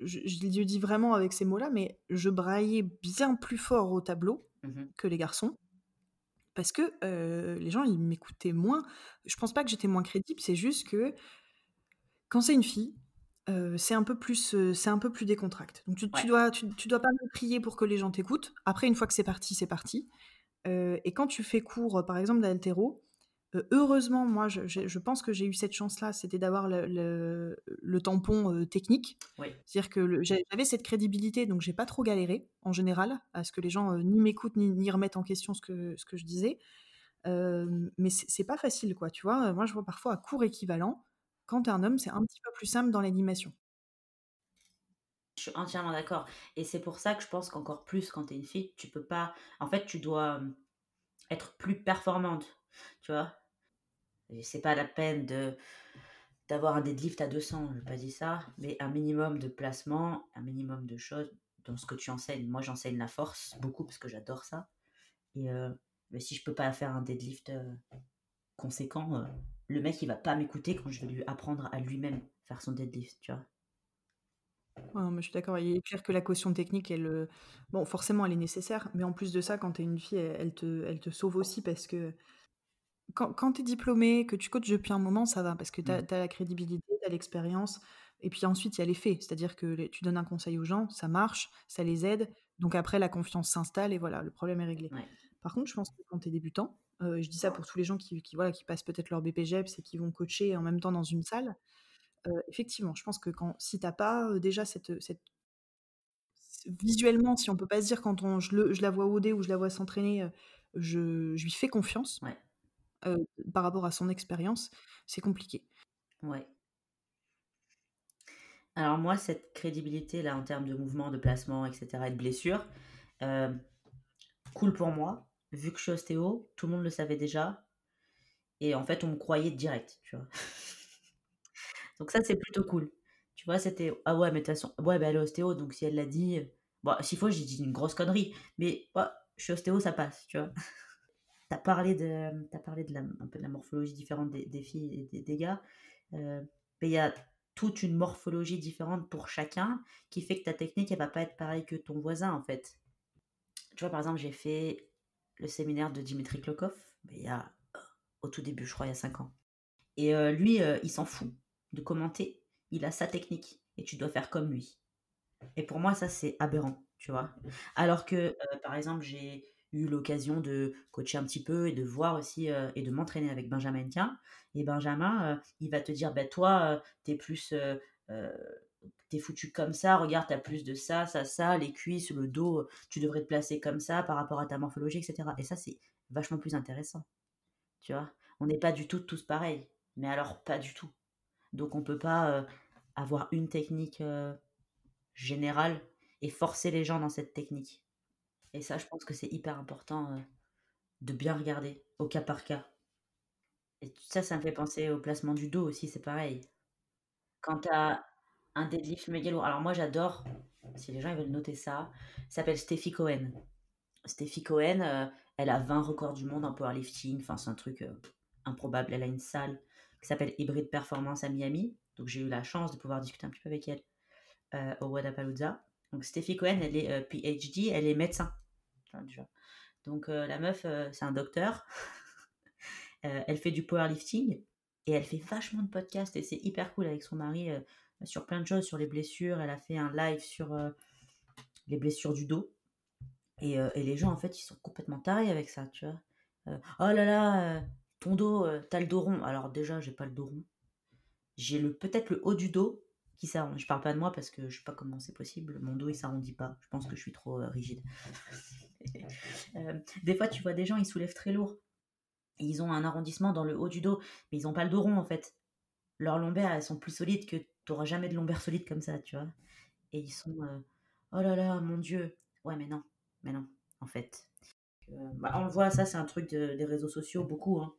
je le dis vraiment avec ces mots-là, mais je braillais bien plus fort au tableau Mmh que les garçons parce que, les gens ils m'écoutaient moins. Je pense pas que j'étais moins crédible, c'est juste que quand c'est une fille, c'est un peu plus, c'est un peu plus décontracté. Donc tu tu Ouais. dois tu tu dois pas me prier pour que les gens t'écoutent. Après une fois que c'est parti, c'est parti. Et quand tu fais cours, par exemple d'haltéro, heu, heureusement moi je pense que j'ai eu cette chance-là, c'était d'avoir le le le tampon, heu, technique. Oui. C'est-à-dire que j'avais cette crédibilité, donc j'ai pas trop galéré, en général, à ce que les gens, heu, ni m'écoutent ni ni remettent en question ce que ce que je disais. Hem, mais c'est pas facile, quoi, tu vois? Moi je vois parfois à cours équivalent, quand es un homme, c'est un petit peu plus simple dans l'animation. Je suis entièrement d'accord et c'est pour ça que je pense qu'encore plus quand tu es une fille, tu peux pas en fait, tu dois, être plus performante, tu vois? C'est pas la peine de d'avoir un deadlift à 200, j'ai pas dit ça, mais un minimum de placement, un minimum de choses dans ce que tu enseignes. Moi, j'enseigne la force beaucoup parce que j'adore ça et heu, mais si je peux pas faire un deadlift, heu, conséquent, heu, le mec, il va pas m'écouter quand je vais lui apprendre à lui-même faire son deadlift, tu vois? Ouais, mais je suis d'accord, il est clair que la caution technique, elle, bon, forcément, elle est nécessaire, mais en plus de ça, quand tu es une fille, te elle te sauve aussi parce que quand quand tu es diplômée, que tu coaches depuis un moment, ça va parce que tu as Mmh. as la crédibilité, tu as l'expérience et puis ensuite, il y a les faits. C'est-à-dire que les tu donnes un conseil aux gens, ça marche, ça les aide, donc après la confiance s'installe et voilà, le problème est réglé. Ouais. Par contre, je pense que quand tu es débutant, et je dis ça pour tous les gens qui qui, voilà, qui passent peut-être leur BPGEPS et qui vont coacher en même temps dans une salle, heu, effectivement, je pense que quand si tu as pas, heu, déjà cette, cette visuellement, si on peut pas se dire quand on je le je la vois OD ou je la vois s'entraîner, heu, je je lui fais confiance, Ouais. Heu, par rapport à son expérience, c'est compliqué. Ouais. Alors moi, cette crédibilité-là, en termes de mouvement, de placement, et cetera et de blessure, hem, cool pour moi. Vu que je suis ostéo, tout le monde le savait déjà et en fait, on me croyait direct, tu vois? *laughs* Donc ça, c'est plutôt cool. Tu vois, c'était: «Ah ouais, mais de toute façon, ouais, bah, elle est ostéo, donc si elle l'a dit, heu» bon, s'il faut, j'ai dit une grosse connerie, mais je suis ostéo, ça passe, tu vois? Tu as parlé de, parlé de la morphologie différente des filles et des gars, heu, mais il y a toute une morphologie différente pour chacun qui fait que ta technique, elle va pas être pareille que ton voisin, en fait. Tu vois, par exemple, j'ai fait le séminaire de Dimitri Klokov, mais il y a, au tout début, je crois, il y a 5 ans et heu, lui, heu, il s'en fout de commenter. Il a sa technique et tu dois faire comme lui et pour moi, ça, c'est aberrant, tu vois? Alors que, par exemple, j'ai eu l'occasion de coacher un petit peu et de voir aussi, heu et de m'entraîner avec Benjamin Hennequin et Benjamin, heu, il va te dire: «Bah, toi, heu, tu es plus, heu heu, tu es foutu comme ça, regarde, tu as plus de ça, ça, ça, les cuisses, le dos, tu devrais te placer comme ça par rapport à ta morphologie» et cetera et ça, c'est vachement plus intéressant, tu vois? On n'est pas du tout tous pareils, mais alors pas du tout. Donc on peut pas, avoir une technique, générale et forcer les gens dans cette technique et ça, je pense que c'est hyper important, heu, de bien regarder au cas par cas et ça, ça me fait penser au placement du dos aussi, c'est pareil. Quand as un deadlift méga lourd alors moi, j'adore, si les gens veulent noter ça, s'appelle Steffi Cohen. Steffi Cohen, heu, elle a 20 records du monde en powerlifting, enfin, c'est un truc, heu, improbable. Elle a une salle qui s'appelle Hybrid Performance à Miami, donc j'ai eu la chance de pouvoir discuter un petit peu avec elle, au Wodapalooza. Donc Steffi Cohen, elle est, heu, PhD, elle est médecin. Donc heu, la meuf, heu, c'est un docteur. *laughs* Elle fait du powerlifting et elle fait vachement de podcasts et c'est hyper cool avec son mari, sur plein de choses, sur les blessures. Elle a fait un live sur, les blessures du dos et les gens, en fait, ils sont complètement tarés avec ça, tu vois? «Oh là là, ton dos, heu, tu as le dos rond». Alors déjà, j'ai pas le dos rond. j'ai peut-être le haut du dos qui s'arrondit. Je parle pas de moi parce que je sais pas comment c'est possible. Mon dos il s'arrondit pas. Je pense que je suis trop euh, rigide. *laughs* Euh, des fois, tu vois des gens, ils soulèvent très lourd. Et ils ont un arrondissement dans le haut du dos, mais ils ont pas le dos rond en fait. Leurs lombaires, elles sont plus solides que tu n'auras jamais de lombaires solides comme ça, tu vois. Et ils sont, euh, oh là là, mon Dieu. Ouais, mais non, mais non, en fait. Bah, on le voit, ça c'est un truc des réseaux sociaux, beaucoup. Hein.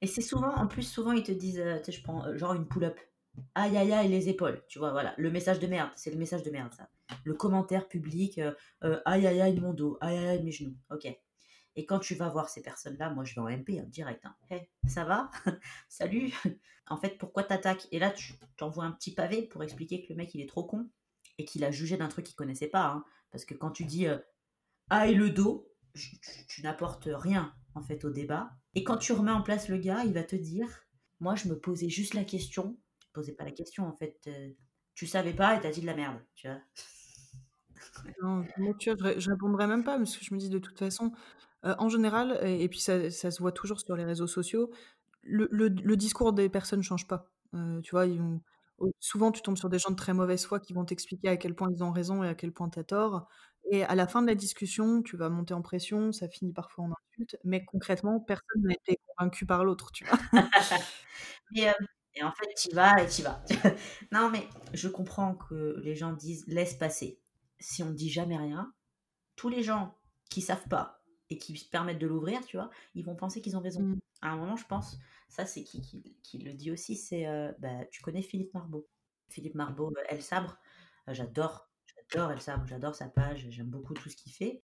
Et c'est souvent, en plus, souvent ils te disent, tu sais, je prends genre une pull-up aïe aïe aïe les épaules, tu vois, voilà, le message de merde, c'est le message de merde ça. Le commentaire public, euh, euh, aïe aïe aïe mon dos, aïe aïe aïe mes genoux, ok. Et quand tu vas voir ces personnes-là, moi je vais en MP hein, direct, hein. hey, ça va? *laughs* Salut? En fait, pourquoi t'attaques? Et là, tu t'envoies un petit pavé pour expliquer que le mec il est trop con et qu'il a jugé d'un truc qu'il connaissait pas. Hein. Parce que quand tu dis euh, aïe le dos, tu n'apportes rien en fait au débat. Et quand tu remets en place le gars, il va te dire moi je me posais juste la question posais pas la question en fait. tu savais pas et t'as dit de la merde, tu vois. *laughs* Non, tu vois, je, répondrais même pas parce que je me dis de toute façon, en général, et, puis ça, ça, se voit toujours sur les réseaux sociaux, le, le, discours des personnes change pas. tu vois, ils souvent tu tombes sur des gens de très mauvaise foi qui vont t'expliquer à quel point ils ont raison et à quel point tu as tort. Et à la fin de la discussion, tu vas monter en pression, ça finit parfois en insulte, mais concrètement, personne n'a été convaincu par l'autre, tu vois. *laughs* mais, et en fait, tu vas et tu vas. *laughs* non, mais je comprends que les gens disent laisse passer. Si on dit jamais rien, tous les gens qui savent pas et qui se permettent de l'ouvrir, tu vois, ils vont penser qu'ils ont raison. Mmh. À un moment, je pense, ça c'est qui, qui, le dit aussi, c'est, euh, bah, tu connais Philippe Marbeau. Philippe Marbeau, euh, El Sabre, euh, j'adore, j'adore El Sabre, j'adore sa page, j'aime beaucoup tout ce qu'il fait.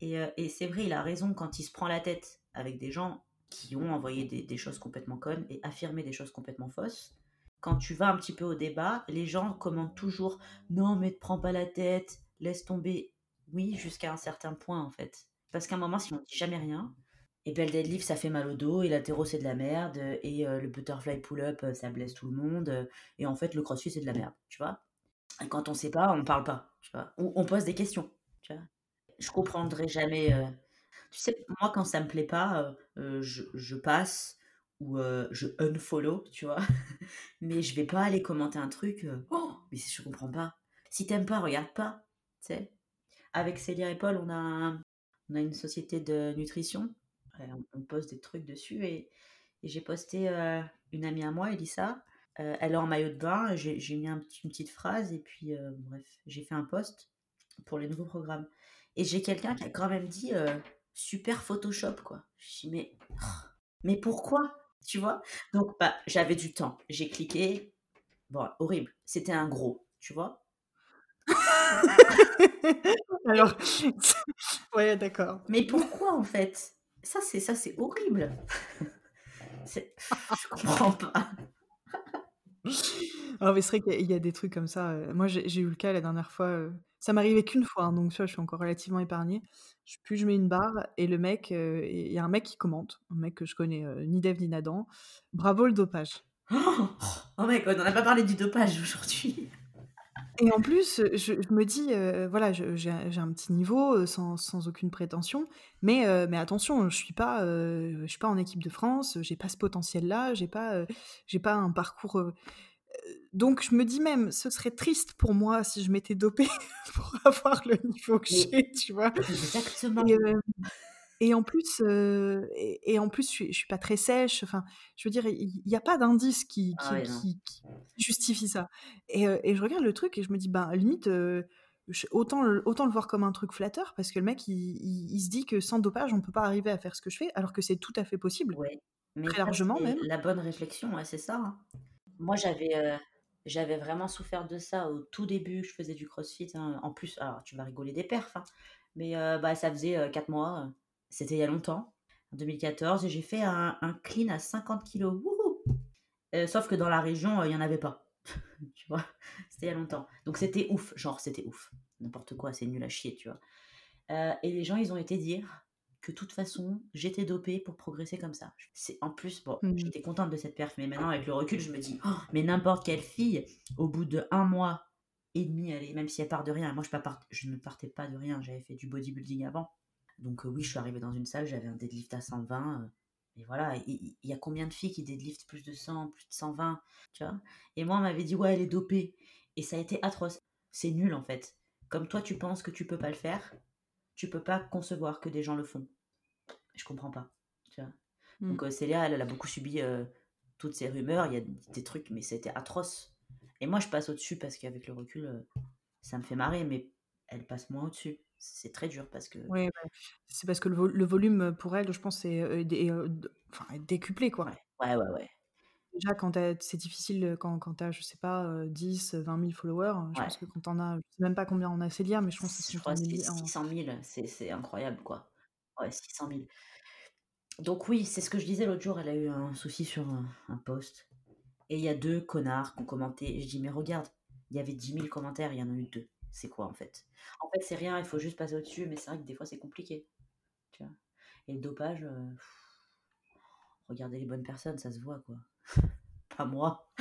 Et, et c'est vrai, il a raison quand il se prend la tête avec des gens qui ont envoyé des, choses complètement connes et affirmé des choses complètement fausses. Quand tu vas un petit peu au débat, les gens commentent toujours non mais ne prends pas la tête, laisse tomber. Oui, jusqu'à un certain point en fait. Parce qu'à un moment, si on dit jamais rien, et ben le deadlift ça fait mal au dos, et l'altéro c'est de la merde, et euh, le butterfly pull-up euh, ça blesse tout le monde, et en fait le crossfit c'est de la merde, tu vois. Quand on sait pas, on parle pas, tu vois. Ou on pose des questions, tu vois. Je comprendrai jamais euh, tu sais, moi, quand ça me plaît pas, je, passe ou je unfollow, tu vois. *laughs* mais je vais pas aller commenter un truc. oh, mais je comprends pas. Si t'aimes pas, regarde pas. Tu sais. Avec Célia et Paul, on a, on a une société de nutrition. On, poste des trucs dessus et, j'ai posté une amie à moi, Elissa. elle est en maillot de bain. J'ai mis un une petite phrase et puis, bref, j'ai fait un post pour les nouveaux programmes. Et j'ai quelqu'un qui a quand même dit super Photoshop, quoi. Je me mais, mais pourquoi Tu vois? Donc, bah, j'avais du temps. J'ai cliqué. Bon, horrible. C'était un gros, tu vois? *laughs* Alors, *laughs* ouais, d'accord. Mais pourquoi en fait? Ça, c'est ça, c'est horrible. *laughs* Je comprends pas. *laughs* Alors, mais c'est vrai qu'il y a des trucs comme ça. Euh, moi, j'ai eu le cas la dernière fois. Euh, ça m'arrivait qu'une fois, hein, donc tu vois, je suis encore relativement épargnée. Je, je mets une barre et le mec, euh, il y a un mec qui commente, un mec que je connais ni Dev ni Nadan. Bravo le dopage. *laughs* Oh, mec, on n'a pas parlé du dopage aujourd'hui. Et en plus, je, me dis, voilà, j'ai un petit niveau sans, sans, aucune prétention, mais, mais attention, je suis pas, je suis pas en équipe de France, j'ai pas ce potentiel-là, j'ai pas, j'ai pas un parcours donc je me dis même, ce serait triste pour moi si je m'étais dopée *laughs* pour avoir le niveau que j'ai, tu vois. Exactement. Et, en plus, et, en plus, je suis, suis pas très sèche. Enfin, je veux dire, il n'y a pas d'indice qui, ah qui, justifie ça. Et, je regarde le truc et je me dis, ben limite, autant, autant le voir comme un truc flatteur parce que le mec, il, se dit que sans dopage, on peut pas arriver à faire ce que je fais, alors que c'est tout à fait possible. Ouais. Mais très largement même. La bonne réflexion, c'est ça. Hein. Moi, j'avais j'avais vraiment souffert de ça au tout début. Je faisais du crossfit. Hein. En plus, alors tu vas rigoler des perfs, hein, mais euh, bah, ça faisait 4 euh, mois. C'était il y a longtemps, en 2014. Et j'ai fait un, un, clean à 50 kilos. sauf que dans la région, il n'y en avait pas. *laughs* tu vois, c'était il y a longtemps. Donc c'était ouf. Genre, c'était ouf. N'importe quoi, c'est nul à chier, tu vois. et les gens, ils ont été dire que de toute façon, j'étais dopée pour progresser comme ça. C'est en plus, bon, mmh. j'étais contente de cette perf, mais maintenant avec le recul, je me dis, oh, mais n'importe quelle fille, au bout de un mois et demi, elle même si elle part de rien, moi je, pas je ne partais pas de rien, j'avais fait du bodybuilding avant. Donc euh, oui, je suis arrivée dans une salle, j'avais un deadlift à 120, euh, Mais voilà, il y, a combien de filles qui deadlift plus de 100, plus de 120, tu vois? Et moi, on m'avait dit, ouais, elle est dopée. Et ça a été atroce. C'est nul, en fait. Comme toi, tu penses que tu peux pas le faire, tu peux pas concevoir que des gens le font. Je comprends pas, tu vois? Mmh. Donc, euh, Célia, elle, elle, a beaucoup subi euh, toutes ces rumeurs. Il y a des trucs, mais c'était atroce. Et moi, je passe au-dessus parce qu'avec le recul, euh, ça me fait marrer, mais elle passe moins au-dessus. C'est très dur parce que. Oui, c'est parce que le, volume pour elle, je pense, est, décuplé, quoi. Ouais, ouais, ouais. Déjà, quand c'est difficile quand, quand tu as, je sais pas, 10, 20 000 followers. Je pense que quand t'en as, je sais même pas combien on a Célia, mais je pense que c'est 600 000, c'est incroyable, quoi. Ouais, 600 000. Donc, oui, c'est ce que je disais l'autre jour. Elle a eu un souci sur un, un post. Et il y a deux connards qui ont commenté. Et je dis, mais regarde, il y avait 10 000 commentaires, il y en a eu deux. C'est quoi en fait? En fait, c'est rien, il faut juste passer au-dessus, mais c'est vrai que des fois, c'est compliqué. Tu vois et le dopage, euh, regardez les bonnes personnes, ça se voit quoi. *laughs* pas moi.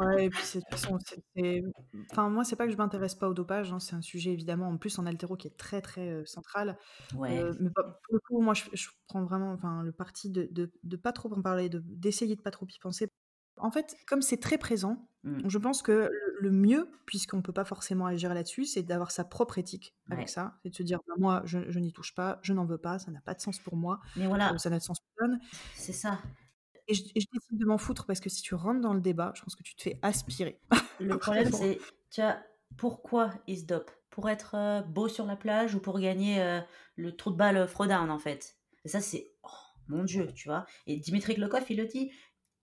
Ouais, et puis de toute façon, c'est. Enfin, moi, c'est pas que je m'intéresse pas au dopage, hein, c'est un sujet évidemment, en plus en altéro qui est très très euh, central. Ouais. Euh, mais pour le coup, moi, je, prends vraiment enfin, le parti de, de, de pas trop en parler, d'essayer de, de pas trop y penser en fait, comme c'est très présent, mmh. je pense que le mieux, puisqu'on ne peut pas forcément agir là-dessus, c'est d'avoir sa propre éthique avec ça. C'est de se dire, bah, moi, je, n'y touche pas, je n'en veux pas, ça n'a pas de sens pour moi. Mais voilà. Euh, ça n'a de sens pour personne. C'est ça. Et je, décide de m'en foutre parce que si tu rentres dans le débat, je pense que tu te fais aspirer. *laughs* Le problème, c'est, tu vois, pourquoi il se dope? Pour être euh, beau sur la plage ou pour gagner euh, le trou de balle Frodown, en fait Et ça, c'est, oh, mon Dieu, tu vois. Et Dimitri Klokov, il le dit.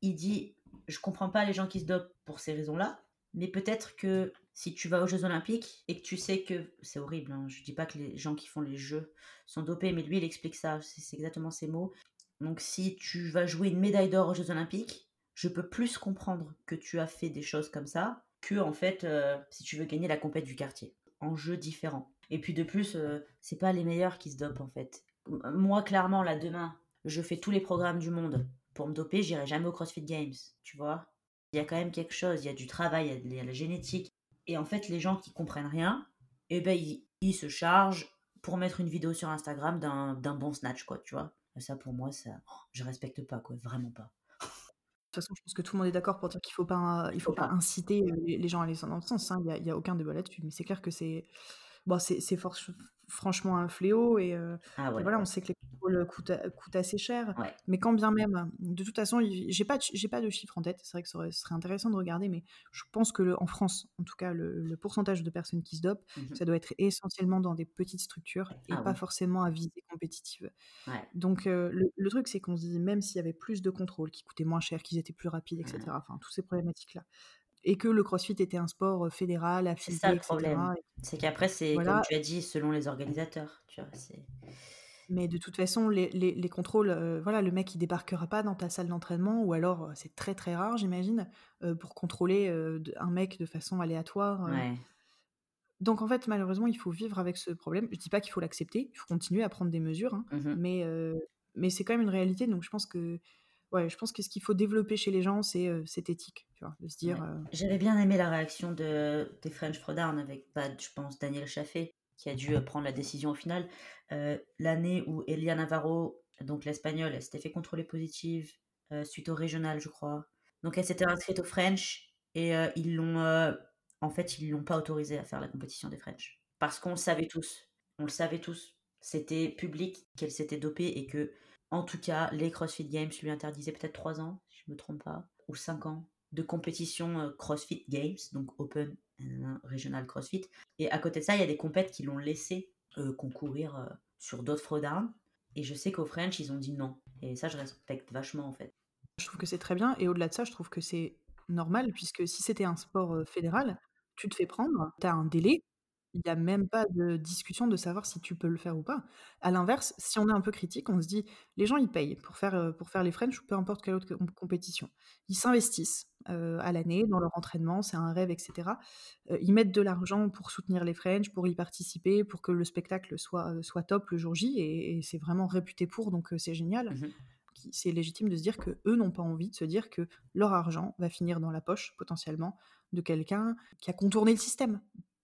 Il dit, je comprends pas les gens qui se dopent pour ces raisons-là, mais peut-être que si tu vas aux Jeux Olympiques et que tu sais que c'est horrible, hein, je dis pas que les gens qui font les Jeux sont dopés, mais lui il explique ça, c'est exactement ces mots. Donc si tu vas jouer une médaille d'or aux Jeux Olympiques, je peux plus comprendre que tu as fait des choses comme ça que en fait euh, si tu veux gagner la compète du quartier en jeu différent. Et puis de plus, euh, c'est pas les meilleurs qui se dopent en fait. Moi clairement là demain, je fais tous les programmes du monde pour me doper, j'irai jamais au CrossFit Games, tu vois. Il y a quand même quelque chose, il y a du travail, il y a, la génétique. Et en fait, les gens qui comprennent rien, eh ben, ils, se chargent pour mettre une vidéo sur Instagram d'un bon snatch, quoi, tu vois. Et ça, pour moi, ça, je respecte pas, quoi, vraiment pas. De toute façon, je pense que tout le monde est d'accord pour dire qu'il faut pas, il faut, pas, inciter euh, les, gens à aller dans le sens. Hein. Il n'y a, a, aucun débat là-dessus. Mais c'est clair que c'est, bon, c'est franchement un fléau et, euh, ah voilà, on sait que les contrôles coûtent, assez cher. Mais quand bien même, de toute façon, j'ai pas, j'ai pas de chiffres en tête. C'est vrai que ce serait, intéressant de regarder, mais je pense que en France, en tout cas, le, pourcentage de personnes qui se dopent, mmh ça doit être essentiellement dans des petites structures et ah pas forcément à visée compétitive. Donc euh, le, truc, c'est qu'on se dit, même s'il y avait plus de contrôles, qui coûtaient moins cher, qu'ils étaient plus rapides, etc. Enfin, toutes ces problématiques-là et que le CrossFit était un sport fédéral, affilié, C'est ça le problème. C'est qu'après, c'est comme tu as dit, selon les organisateurs. Tu vois, mais de toute façon, les, les, les contrôles, voilà, le mec il débarquera pas dans ta salle d'entraînement, ou alors c'est très très rare, j'imagine, pour contrôler un mec de façon aléatoire. Ouais. Donc en fait, malheureusement, il faut vivre avec ce problème. Je dis pas qu'il faut l'accepter, il faut continuer à prendre des mesures, hein, mmh mais, mais c'est quand même une réalité. Donc je pense que ouais, je pense que ce qu'il faut développer chez les gens, c'est cette éthique, tu vois, de se dire. J'avais bien aimé la réaction de, des French Throwdown avec, bah, je pense, Daniel Chaffé, qui a dû prendre la décision au final. L'année où Elia Navarro, donc l'espagnole, s'était fait contrôler positive suite au régional, je crois. Donc elle s'était inscrite au French et ils l'ont, en fait, ils l'ont pas autorisée à faire la compétition des French parce qu'on le savait tous. On le savait tous. C'était public qu'elle s'était dopée et que en tout cas, les CrossFit Games lui interdisaient peut-être 3 ans, si je ne me trompe pas, ou 5 ans de compétition euh, CrossFit Games, donc Open Regional CrossFit. Et à côté de ça, il y a des compètes qui l'ont laissé euh, concourir euh, sur d'autres throwdowns. Et je sais qu'au French, ils ont dit non. Et ça, je respecte vachement en fait. Je trouve que c'est très bien. Et au-delà de ça, je trouve que c'est normal, puisque si c'était un sport fédéral, tu te fais prendre, tu as un délai, il n'y a même pas de discussion de savoir si tu peux le faire ou pas. À l'inverse, si on est un peu critique, on se dit, les gens, ils payent pour faire, pour faire les French ou peu importe quelle autre compétition. Ils s'investissent à l'année dans leur entraînement, c'est un rêve, etc. ils mettent de l'argent pour soutenir les French, pour y participer, pour que le spectacle soit, soit top le jour J, et, c'est vraiment réputé pour, donc c'est génial. Mmh c'est légitime de se dire que eux n'ont pas envie de se dire que leur argent va finir dans la poche potentiellement de quelqu'un qui a contourné le système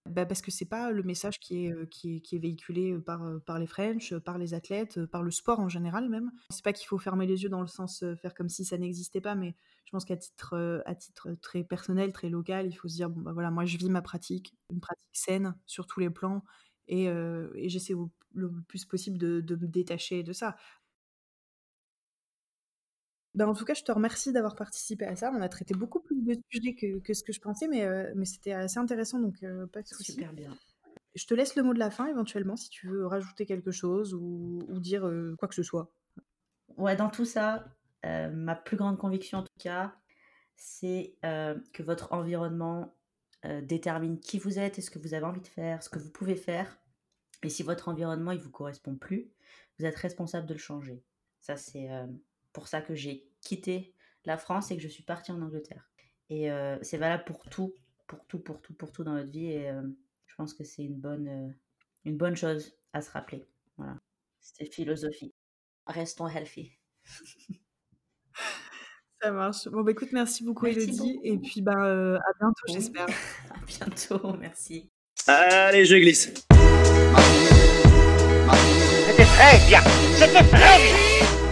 Bah, parce que c'est pas le message qui est, qui est, véhiculé par, par les French, par les athlètes, par le sport en général même. C'est pas qu'il faut fermer les yeux dans le sens faire comme si ça n'existait pas, mais je pense qu'à titre, à titre très personnel, très local, il faut se dire bon bah voilà, moi je vis ma pratique, une pratique saine sur tous les plans, et, et j'essaie le plus possible de me détacher de ça. Ben, en tout cas, je te remercie d'avoir participé à ça. On a traité beaucoup plus de sujets que, que ce que je pensais, mais, euh, mais c'était assez intéressant, donc euh, pas de souci. Super bien. Je te laisse le mot de la fin, éventuellement, si tu veux rajouter quelque chose ou, ou dire euh, quoi que ce soit. Ouais, dans tout ça, ma plus grande conviction, en tout cas, c'est que votre environnement détermine qui vous êtes et ce que vous avez envie de faire, ce que vous pouvez faire. Et si votre environnement, il vous correspond plus, vous êtes responsable de le changer. Ça, c'est pour ça que j'ai quitté la France et que je suis partie en Angleterre. Et euh, c'est valable pour tout, pour tout, pour tout, pour tout dans notre vie. Et euh, je pense que c'est une bonne, euh, une bonne chose à se rappeler. Voilà. C'était philosophie. Restons healthy. *laughs* Ça marche. Bon, bah écoute, merci beaucoup, Elodie. Et puis, bah, à bientôt, j'espère. *laughs* à bientôt, merci. Allez, je glisse. C'était très bien. C'était très bien.